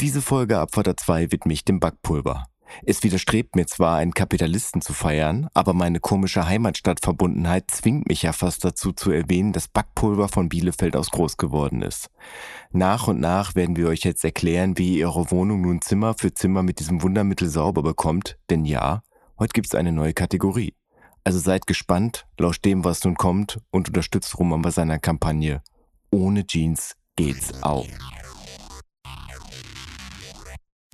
Diese Folge Abfahrt 2 widme ich dem Backpulver. Es widerstrebt mir zwar, einen Kapitalisten zu feiern, aber meine komische Heimatstadtverbundenheit zwingt mich ja fast dazu zu erwähnen, dass Backpulver von Bielefeld aus groß geworden ist. Nach und nach werden wir euch jetzt erklären, wie ihr eure Wohnung nun Zimmer für Zimmer mit diesem Wundermittel sauber bekommt, denn ja, heute gibt's eine neue Kategorie. Also seid gespannt, lauscht dem, was nun kommt und unterstützt Roman bei seiner Kampagne. Ohne Jeans geht's auch.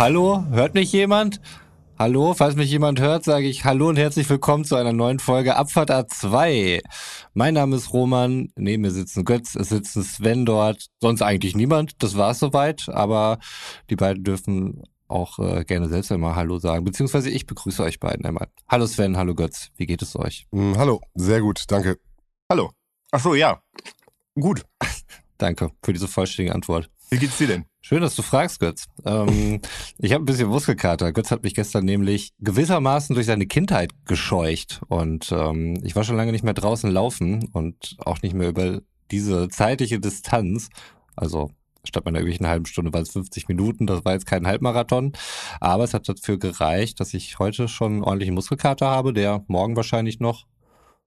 Hallo, hört mich jemand? Hallo, falls mich jemand hört, sage ich Hallo und herzlich willkommen zu einer neuen Folge Abfahrt A2. Mein Name ist Roman, neben mir sitzen Götz, es sitzen Sven dort, sonst eigentlich niemand, das war's soweit, aber die beiden dürfen auch äh, gerne selbst einmal Hallo sagen, beziehungsweise ich begrüße euch beiden einmal. Hallo Sven, hallo Götz, wie geht es euch? Mm, hallo, sehr gut, danke. Hallo. Ach so, ja. Gut. Danke für diese vollständige Antwort. Wie geht's dir denn? Schön, dass du fragst, Götz. Ähm, ich habe ein bisschen Muskelkater. Götz hat mich gestern nämlich gewissermaßen durch seine Kindheit gescheucht. Und ähm, ich war schon lange nicht mehr draußen laufen und auch nicht mehr über diese zeitliche Distanz. Also statt meiner üblichen halben Stunde waren es 50 Minuten. Das war jetzt kein Halbmarathon. Aber es hat dafür gereicht, dass ich heute schon einen ordentlichen Muskelkater habe, der morgen wahrscheinlich noch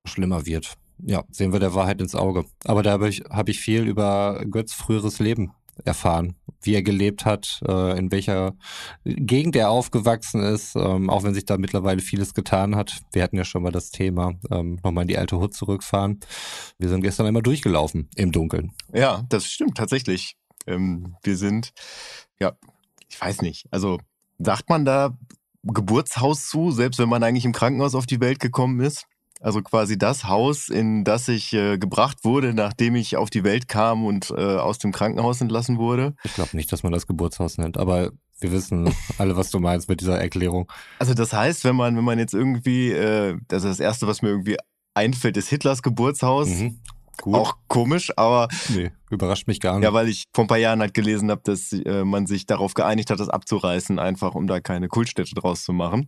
schlimmer wird. Ja, sehen wir der Wahrheit ins Auge. Aber da habe ich, hab ich viel über Götz früheres Leben erfahren, wie er gelebt hat, äh, in welcher Gegend er aufgewachsen ist, ähm, auch wenn sich da mittlerweile vieles getan hat. Wir hatten ja schon mal das Thema, ähm, nochmal in die alte Hut zurückfahren. Wir sind gestern einmal durchgelaufen im Dunkeln. Ja, das stimmt tatsächlich. Ähm, wir sind, ja, ich weiß nicht, also sagt man da Geburtshaus zu, selbst wenn man eigentlich im Krankenhaus auf die Welt gekommen ist? Also quasi das Haus, in das ich äh, gebracht wurde, nachdem ich auf die Welt kam und äh, aus dem Krankenhaus entlassen wurde. Ich glaube nicht, dass man das Geburtshaus nennt, aber wir wissen alle, was du meinst mit dieser Erklärung. Also das heißt, wenn man, wenn man jetzt irgendwie, äh, also das erste, was mir irgendwie einfällt, ist Hitlers Geburtshaus. Mhm. Gut. Auch komisch, aber Nee, überrascht mich gar nicht. ja, weil ich vor ein paar Jahren halt gelesen habe, dass äh, man sich darauf geeinigt hat, das abzureißen, einfach um da keine Kultstätte draus zu machen.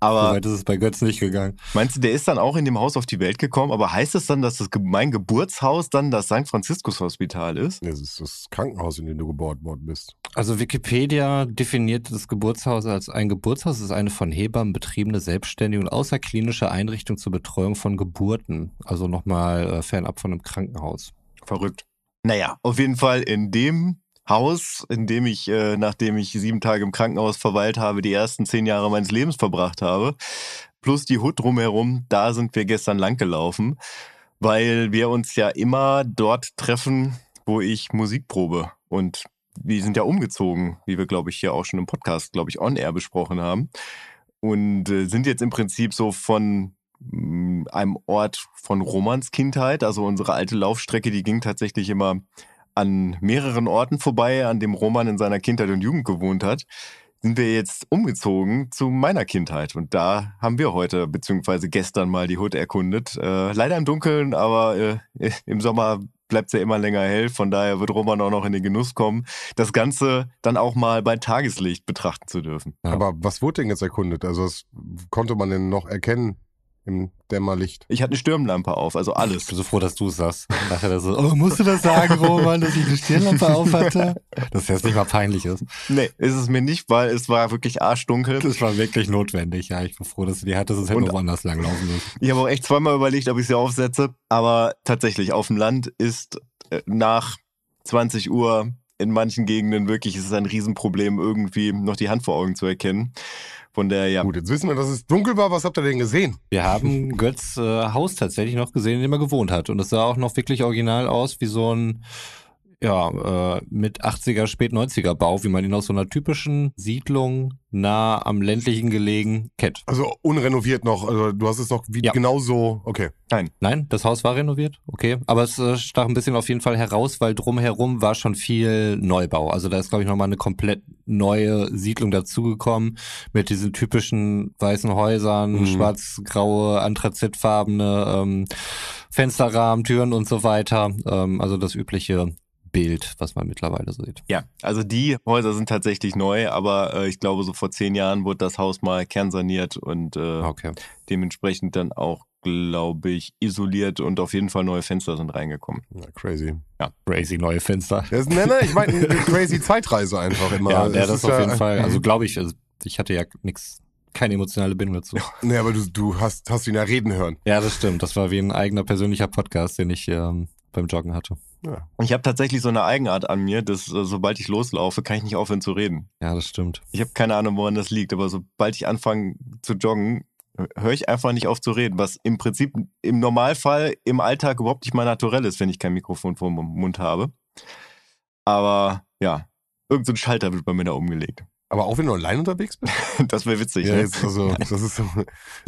Aber so weit ist es bei Götz nicht gegangen. Meinst du, der ist dann auch in dem Haus auf die Welt gekommen? Aber heißt es dann, dass das mein Geburtshaus dann das St. Franziskus Hospital ist? Das ist das Krankenhaus, in dem du geboren worden bist. Also Wikipedia definiert das Geburtshaus als ein Geburtshaus ist eine von Hebammen betriebene selbstständige und außerklinische Einrichtung zur Betreuung von Geburten. Also nochmal äh, fernab von einem Krankenhaus. Verrückt. Naja, auf jeden Fall in dem Haus, in dem ich, äh, nachdem ich sieben Tage im Krankenhaus verweilt habe, die ersten zehn Jahre meines Lebens verbracht habe, plus die Hut drumherum, da sind wir gestern lang gelaufen, weil wir uns ja immer dort treffen, wo ich Musik probe. Und wir sind ja umgezogen, wie wir, glaube ich, hier auch schon im Podcast, glaube ich, on-air besprochen haben. Und äh, sind jetzt im Prinzip so von einem Ort von Romans Kindheit. Also unsere alte Laufstrecke, die ging tatsächlich immer an mehreren Orten vorbei, an dem Roman in seiner Kindheit und Jugend gewohnt hat. Sind wir jetzt umgezogen zu meiner Kindheit. Und da haben wir heute, beziehungsweise gestern mal die Hut erkundet. Äh, leider im Dunkeln, aber äh, im Sommer bleibt es ja immer länger hell. Von daher wird Roman auch noch in den Genuss kommen, das Ganze dann auch mal bei Tageslicht betrachten zu dürfen. Ja. Aber was wurde denn jetzt erkundet? Also was konnte man denn noch erkennen im Dämmerlicht? Ich hatte eine Stirnlampe auf, also alles. Ich bin so froh, dass du es sagst. Nachher so, oh, musst du das sagen, Roman, dass ich eine Stirnlampe auf hatte? Dass jetzt nicht mal peinlich ist. Nee, ist es mir nicht, weil es war wirklich arschdunkel. Das war wirklich notwendig. Ja, ich bin froh, dass du die hattest, sonst hätten Und- wir woanders langlaufen müssen. Ich habe auch echt zweimal überlegt, ob ich sie aufsetze. Aber tatsächlich, auf dem Land ist äh, nach 20 Uhr in manchen Gegenden wirklich ist es ein Riesenproblem, irgendwie noch die Hand vor Augen zu erkennen. Von der, ja. Gut, jetzt wissen wir, dass es dunkel war. Was habt ihr denn gesehen? Wir haben Götz äh, Haus tatsächlich noch gesehen, in dem er gewohnt hat. Und es sah auch noch wirklich original aus wie so ein, ja, äh, mit 80er, spät 90er Bau, wie man ihn aus so einer typischen Siedlung nah am ländlichen gelegen kennt. Also unrenoviert noch. Also du hast es noch wie Ja. genauso. Okay. Nein, das Haus war renoviert, okay. Aber es äh, stach ein bisschen auf jeden Fall heraus, weil drumherum war schon viel Neubau. Also da ist, glaube ich, nochmal eine komplett neue Siedlung dazugekommen mit diesen typischen weißen Häusern, Mhm. schwarz-graue, anthrazitfarbene ähm, Fensterrahmen, Türen und so weiter. Ähm, also das übliche Bild, was man mittlerweile sieht. Ja, also die Häuser sind tatsächlich neu, aber äh, ich glaube, so vor zehn Jahren wurde das Haus mal kernsaniert und äh, Okay. dementsprechend dann auch, glaube ich, isoliert und auf jeden Fall neue Fenster sind reingekommen. Ja, crazy. Crazy neue Fenster. Das ist, nee, nee, ich meine, eine crazy Zeitreise einfach immer. Ja, Es ja das ist auf ja- jeden Fall. Also glaube ich, also ich hatte ja nix, keine emotionale Bindung dazu. Nee, aber du, du hast, hast ihn ja reden hören. Ja, das stimmt. Das war wie ein eigener persönlicher Podcast, den ich ähm, beim Joggen hatte. Ja. Ich habe tatsächlich so eine Eigenart an mir, dass äh, sobald ich loslaufe, kann ich nicht aufhören zu reden. Ja, das stimmt. Ich habe keine Ahnung, woran das liegt, aber sobald ich anfange zu joggen, höre ich einfach nicht auf zu reden, was im Prinzip im Normalfall im Alltag überhaupt nicht mal naturell ist, wenn ich kein Mikrofon vor dem Mund habe. Aber ja, irgendein so Schalter wird bei mir da umgelegt. Aber auch wenn du allein unterwegs bist? Das wäre witzig. Ja, ne? jetzt, also, das ist so,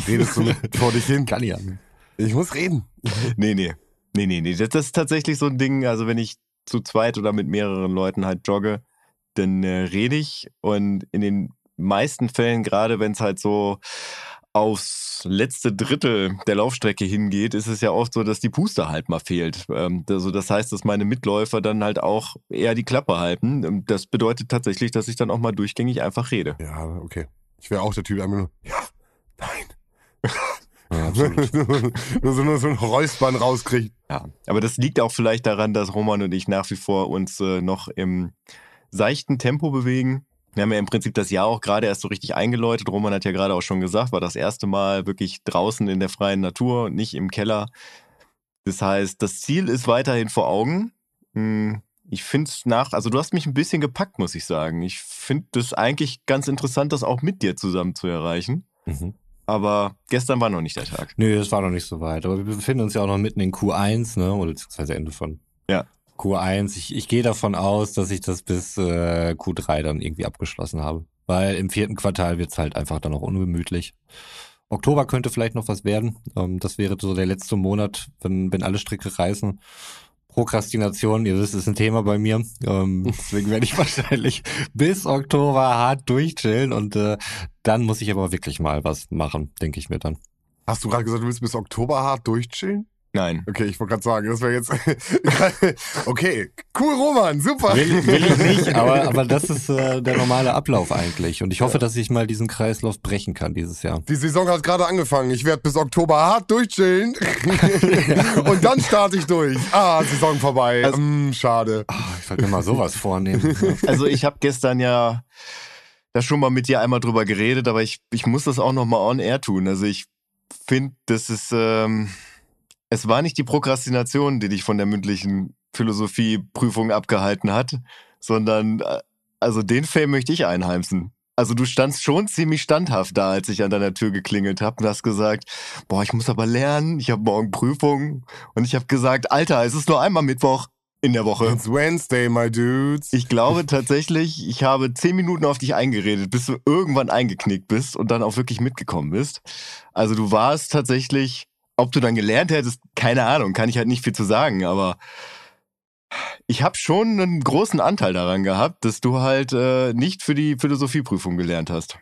redest du vor dich hin. Kann ja. Ich muss reden. Nee, nee. Nee, nee, nee. Das, das ist tatsächlich so ein Ding, also wenn ich zu zweit oder mit mehreren Leuten halt jogge, dann äh, rede ich und in den meisten Fällen, gerade wenn es halt so aufs letzte Drittel der Laufstrecke hingeht, ist es ja oft so, dass die Puste halt mal fehlt. Ähm, also das heißt, dass meine Mitläufer dann halt auch eher die Klappe halten. Und Das bedeutet tatsächlich, dass ich dann auch mal durchgängig einfach rede. Ja, okay. Ich wäre auch der Typ, der einfach nur, ja, nein. Ja, absolut. nur, so, nur so ein Räuspern rauskriegt. Ja, aber das liegt auch vielleicht daran, dass Roman und ich nach wie vor uns äh, noch im seichten Tempo bewegen. Wir haben ja im Prinzip das Jahr auch gerade erst so richtig eingeläutet. Roman hat ja gerade auch schon gesagt, war das erste Mal wirklich draußen in der freien Natur und nicht im Keller. Das heißt, das Ziel ist weiterhin vor Augen. Hm, Ich finde es nach, also du hast mich ein bisschen gepackt, muss ich sagen. Ich finde das eigentlich ganz interessant, das auch mit dir zusammen zu erreichen. Mhm. Aber gestern war noch nicht der Tag. Nö, das war noch nicht so weit. Aber wir befinden uns ja auch noch mitten in Q1, ne? Oder beziehungsweise Ende von Ja. Q1. Ich, ich gehe davon aus, dass ich das bis äh, Q3 dann irgendwie abgeschlossen habe. Weil im vierten Quartal wird's halt einfach dann auch ungemütlich. Oktober könnte vielleicht noch was werden. Ähm, das wäre so der letzte Monat, wenn, wenn alle Stricke reißen. Prokrastination, ihr wisst, ist ein Thema bei mir. Ähm, deswegen werde ich wahrscheinlich bis Oktober hart durchchillen und äh, dann muss ich aber wirklich mal was machen, denke ich mir dann. Hast du gerade gesagt, du willst bis Oktober hart durchchillen? Nein. Okay, ich wollte gerade sagen, das wäre jetzt. okay, cool, Roman, super. Will, will ich nicht, aber, aber das ist äh, der normale Ablauf eigentlich. Und ich hoffe, dass ich mal diesen Kreislauf brechen kann dieses Jahr. Die Saison hat gerade angefangen. Ich werde bis Oktober hart durchchillen. Und dann starte ich durch. Ah, Saison vorbei. Also- mm, schade. Ah, ich sollte mir mal sowas vornehmen. Also ich habe gestern ja da schon mal mit dir einmal drüber geredet, aber ich, ich muss das auch noch mal on air tun. Also ich finde, das ist, ähm, es war nicht die Prokrastination, die dich von der mündlichen Philosophieprüfung abgehalten hat, sondern äh, also den Fame möchte ich einheimsen. Also du standst schon ziemlich standhaft da, als ich an deiner Tür geklingelt habe und hast gesagt, boah, ich muss aber lernen, ich habe morgen Prüfung und ich habe gesagt, Alter, es ist nur einmal Mittwoch in der Woche. It's Wednesday, my dudes. Ich glaube tatsächlich, ich habe zehn Minuten auf dich eingeredet, bis du irgendwann eingeknickt bist und dann auch wirklich mitgekommen bist. Also du warst tatsächlich, ob du dann gelernt hättest, keine Ahnung, kann ich halt nicht viel zu sagen, aber ich habe schon einen großen Anteil daran gehabt, dass du halt äh, nicht für die Philosophieprüfung gelernt hast.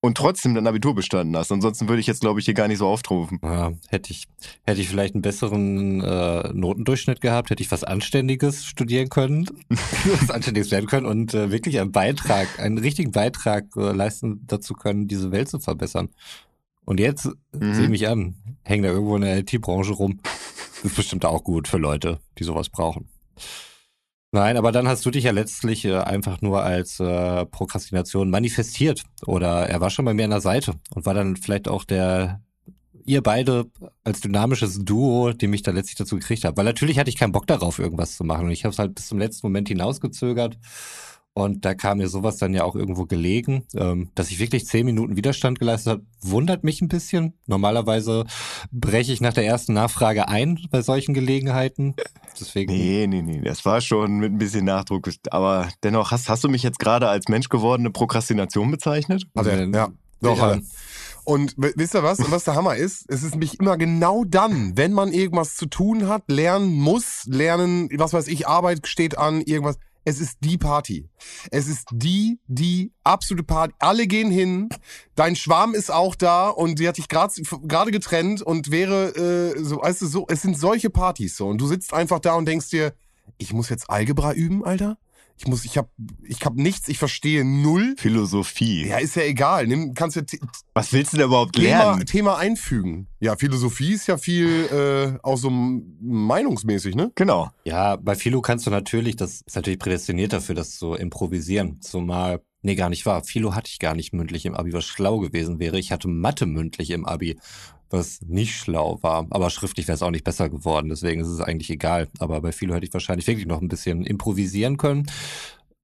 Und trotzdem dein Abitur bestanden hast. Ansonsten würde ich jetzt, glaube ich, hier gar nicht so auftrumpfen. Ja, hätte ich, hätte ich vielleicht einen besseren äh, Notendurchschnitt gehabt, hätte ich was Anständiges studieren können, was Anständiges werden können und äh, wirklich einen Beitrag, einen richtigen Beitrag äh, leisten dazu können, diese Welt zu verbessern. Und jetzt Mhm. sieh mich an, hängen da irgendwo in der IT-Branche rum. Das ist bestimmt auch gut für Leute, die sowas brauchen. Nein, aber dann hast du dich ja letztlich äh, einfach nur als äh, Prokrastination manifestiert. Oder er war schon bei mir an der Seite und war dann vielleicht auch der, ihr beide als dynamisches Duo, die mich da letztlich dazu gekriegt habt. Weil natürlich hatte ich keinen Bock darauf, irgendwas zu machen. Und ich habe es halt bis zum letzten Moment hinausgezögert. Und da kam mir sowas dann ja auch irgendwo gelegen. Ähm, dass ich wirklich zehn Minuten Widerstand geleistet habe, wundert mich ein bisschen. Normalerweise breche ich nach der ersten Nachfrage ein bei solchen Gelegenheiten. Deswegen. Nee, nee, nee. Das war schon mit ein bisschen Nachdruck. Aber dennoch, hast, hast du mich jetzt gerade als Mensch gewordene Prokrastination bezeichnet? Hat er, ja. Doch, Ja. hat er. Und wisst ihr was? Und was der Hammer ist? Es ist nämlich immer genau dann, wenn man irgendwas zu tun hat, lernen muss, lernen, was weiß ich, Arbeit steht an, irgendwas. Es ist die Party. Es ist die, die absolute Party. Alle gehen hin. Dein Schwarm ist auch da und sie hat dich gerade getrennt und wäre äh, so, weißt du, so. Es sind solche Partys so und du sitzt einfach da und denkst dir, ich muss jetzt Algebra üben, Alter. Ich muss, ich hab, ich hab nichts, ich verstehe null. Philosophie. Ja, ist ja egal. Nimm, kannst ja Was willst du denn überhaupt Thema, lernen? Thema einfügen. Ja, Philosophie ist ja viel äh, auch so meinungsmäßig, ne? Genau. Ja, bei Philo kannst du natürlich, das ist natürlich prädestiniert dafür, das zu improvisieren. Zumal, nee, gar nicht wahr. Philo hatte ich gar nicht mündlich im Abi, was schlau gewesen wäre. Ich hatte Mathe mündlich im Abi, was nicht schlau war. Aber schriftlich wäre es auch nicht besser geworden, deswegen ist es eigentlich egal. Aber bei Philo hätte ich wahrscheinlich wirklich noch ein bisschen improvisieren können.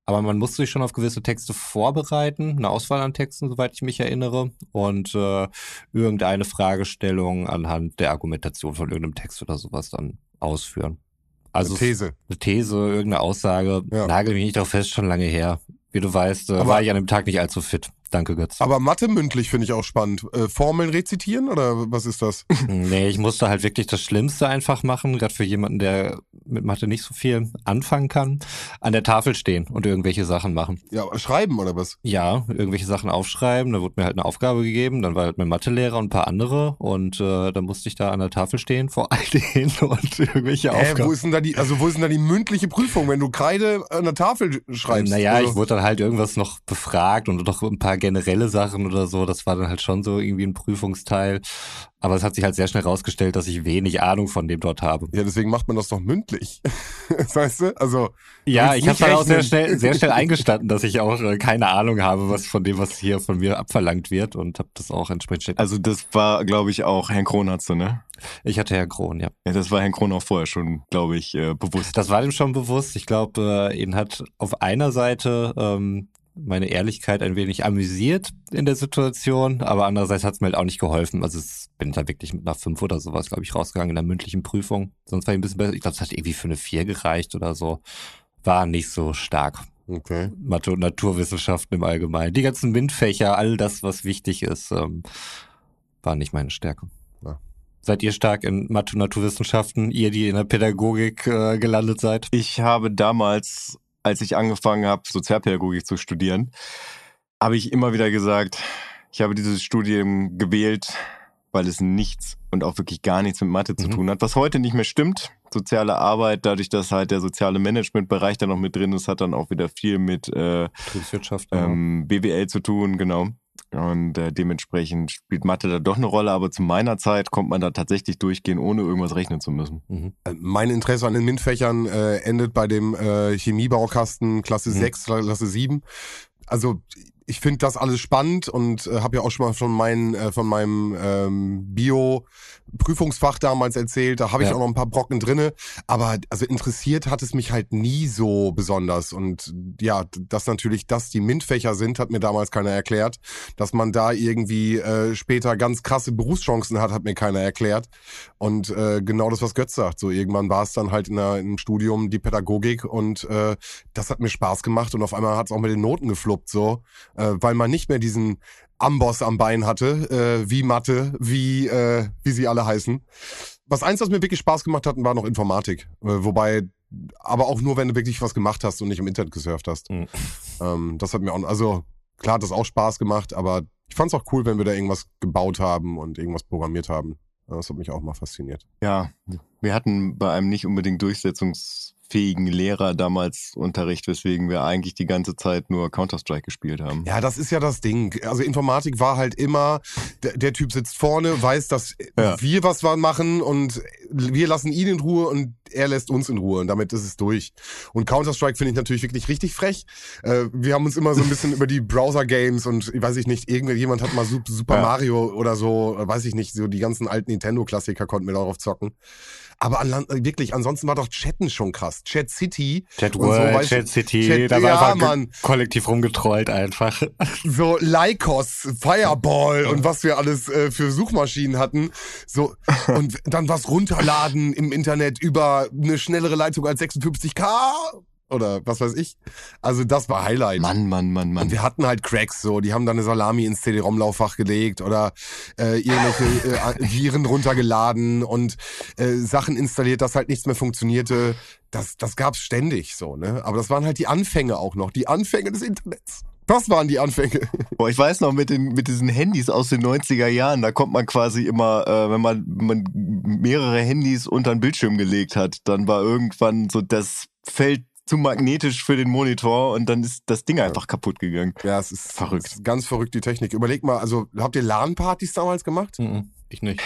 Aber man musste sich schon auf gewisse Texte vorbereiten, eine Auswahl an Texten, soweit ich mich erinnere, und äh, irgendeine Fragestellung anhand der Argumentation von irgendeinem Text oder sowas dann ausführen. Also These. eine These, irgendeine Aussage, Ja. nagel mich nicht drauf fest, schon lange her. Wie du weißt, äh, war ich an dem Tag nicht allzu fit. Danke, Götz. Aber Mathe mündlich finde ich auch spannend. Äh, Formeln rezitieren oder was ist das? nee, ich musste halt wirklich das Schlimmste einfach machen, gerade für jemanden, der mit Mathe nicht so viel anfangen kann. An der Tafel stehen und irgendwelche Sachen machen. Ja, schreiben oder was? Ja, irgendwelche Sachen aufschreiben, da wurde mir halt eine Aufgabe gegeben, dann war halt mein Mathelehrer und ein paar andere und äh, dann musste ich da an der Tafel stehen vor all denen und irgendwelche Aufgaben. wo ist denn da die, also wo ist denn da die mündliche Prüfung, wenn du Kreide an der Tafel schreibst? Naja, Also- ich wurde dann halt irgendwas noch befragt und noch ein paar generelle Sachen oder so. Das war dann halt schon so irgendwie ein Prüfungsteil. Aber es hat sich halt sehr schnell rausgestellt, dass ich wenig Ahnung von dem dort habe. Ja, deswegen macht man das doch mündlich. weißt du? Also, Ja, ich habe dann auch sehr schnell, sehr schnell eingestanden, dass ich auch äh, keine Ahnung habe, was von dem, was hier von mir abverlangt wird und habe das auch entsprechend. Also das war, glaube ich, auch Herrn Kron hat's, ne? ich hatte Herr Kron, ja. Ja, das war Herrn Kron auch vorher schon, glaube ich, äh, bewusst. Das war ihm schon bewusst. Ich glaube, äh, ihn hat auf einer Seite ähm, meine Ehrlichkeit ein wenig amüsiert in der Situation, aber andererseits hat es mir halt auch nicht geholfen. Also es bin da wirklich mit einer 5 oder sowas, glaube ich, rausgegangen in der mündlichen Prüfung. Sonst war ich ein bisschen besser. Ich glaube, es hat irgendwie für eine 4 gereicht oder so. War nicht so stark. okay. Mathe und Naturwissenschaften im Allgemeinen. Die ganzen MINT-Fächer, all das, was wichtig ist, ähm, war nicht meine Stärke. Ja. Seid ihr stark in Mathe und Naturwissenschaften, ihr, die in der Pädagogik äh, gelandet seid? Ich habe damals, als ich angefangen habe, Sozialpädagogik zu studieren, habe ich immer wieder gesagt, ich habe dieses Studium gewählt, weil es nichts und auch wirklich gar nichts mit Mathe zu Mhm. tun hat. Was heute nicht mehr stimmt. Soziale Arbeit, dadurch, dass halt der soziale Managementbereich da noch mit drin ist, hat dann auch wieder viel mit äh, ähm, BWL zu tun, genau. Und äh, dementsprechend spielt Mathe da doch eine Rolle, aber zu meiner Zeit kommt man da tatsächlich durchgehen, ohne irgendwas rechnen zu müssen. Mhm. Äh, Mein Interesse an den MINT-Fächern äh, endet bei dem äh, Chemiebaukasten Klasse Mhm. 6, Klasse 7. Also ich finde das alles spannend und äh, habe ja auch schon mal von, meinen, äh, von meinem ähm, Bio-Prüfungsfach damals erzählt. Da habe ich Ja. auch noch ein paar Brocken drinne. Aber also interessiert hat es mich halt nie so besonders. Und ja, dass natürlich das die MINT-Fächer sind, hat mir damals keiner erklärt. Dass man da irgendwie äh, später ganz krasse Berufschancen hat, hat mir keiner erklärt. Und äh, genau das, was Götz sagt. So irgendwann war es dann halt in der, im Studium die Pädagogik und äh, das hat mir Spaß gemacht und auf einmal hat es auch mit den Noten gefluppt so, äh, weil man nicht mehr diesen Amboss am Bein hatte, äh, wie Mathe, wie äh, wie sie alle heißen. Was eins, was mir wirklich Spaß gemacht hat, war noch Informatik. Äh, wobei, aber auch nur, wenn du wirklich was gemacht hast und nicht im Internet gesurft hast. Mhm. Ähm, das hat mir auch, also klar hat das auch Spaß gemacht, aber ich fand es auch cool, wenn wir da irgendwas gebaut haben und irgendwas programmiert haben. Das hat mich auch mal fasziniert. Ja, wir hatten bei einem nicht unbedingt durchsetzungsfähigen Lehrer damals Unterricht, weswegen wir eigentlich die ganze Zeit nur Counter-Strike gespielt haben. Ja, das ist ja das Ding. Also Informatik war halt immer, der, der Typ sitzt vorne, weiß, dass Ja. wir was machen und wir lassen ihn in Ruhe und er lässt uns in Ruhe und damit ist es durch. Und Counter-Strike finde ich natürlich wirklich richtig frech. Äh, wir haben uns immer so ein bisschen über die Browser-Games und weiß ich nicht, irgendjemand hat mal Super Ja. Mario oder so, äh, weiß ich nicht, so die ganzen alten Nintendo-Klassiker konnten wir darauf zocken. Aber an, wirklich, ansonsten war doch Chatten schon krass. Chat City. Chat und so, World, weißt Chat City, Chat- da war ja, einfach Mann. kollektiv rumgetrollt einfach. so Lycos, Fireball und was wir alles äh, für Suchmaschinen hatten. So und dann was runterladen im Internet über eine schnellere Leitung als 56k oder was weiß ich. Also das war Highlight. Mann, Mann, Mann, Und Mann. wir hatten halt Cracks so, die haben dann eine Salami ins CD-ROM-Lauffach gelegt oder äh, irgendwelche äh, Viren runtergeladen und äh, Sachen installiert, dass halt nichts mehr funktionierte. Das, das gab's ständig so, ne? Aber das waren halt die Anfänge auch noch, die Anfänge des Internets. Das waren die Anfänge. Boah, ich weiß noch, mit, den, mit diesen Handys aus den 90er Jahren, da kommt man quasi immer, äh, wenn man, man mehrere Handys unter den Bildschirm gelegt hat, dann war irgendwann so das Feld zu magnetisch für den Monitor und dann ist das Ding einfach kaputt gegangen. Ja, es ist Verrückt. es ist ganz verrückt, die Technik. Überleg mal, also habt ihr LAN-Partys damals gemacht? Mhm, ich nicht.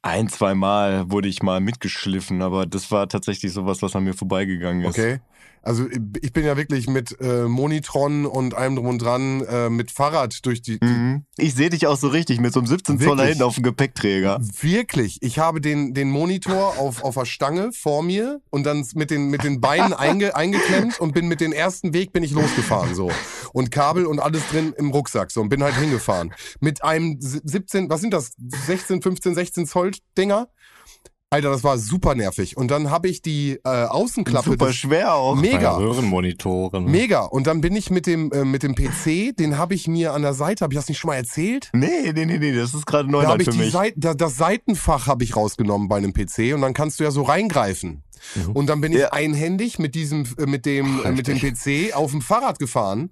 Ein, zwei Mal wurde ich mal mitgeschliffen, aber das war tatsächlich sowas, was an mir vorbeigegangen ist. Okay. Also ich bin ja wirklich mit äh, Monitron und allem drum und dran äh, mit Fahrrad durch die, Mhm. Ich sehe dich auch so richtig mit so einem 17 Zoller hinten auf dem Gepäckträger. Wirklich, ich habe den, den Monitor auf, auf der Stange vor mir und dann mit den, mit den Beinen einge, eingeklemmt und bin mit den ersten Weg bin ich losgefahren so. Und Kabel und alles drin im Rucksack so und bin halt hingefahren. Mit einem 17, was sind das, 16, 15, 16 Zoll Dinger? Alter, das war super nervig. Und dann habe ich die äh, Außenklappe Super schwer auch. Mega. Bei Röhrenmonitoren. Mega. Und dann bin ich mit dem, äh, mit dem PC, den habe ich mir an der Seite, habe ich das nicht schon mal erzählt? Nee, nee, nee, nee, das ist gerade Da habe Neuland ich für die mich. Seit, da, das Seitenfach habe ich rausgenommen bei einem PC und dann kannst du ja so reingreifen. Mhm. Und dann bin ich Ja. einhändig mit diesem, äh, mit dem, äh, mit dem PC auf dem Fahrrad gefahren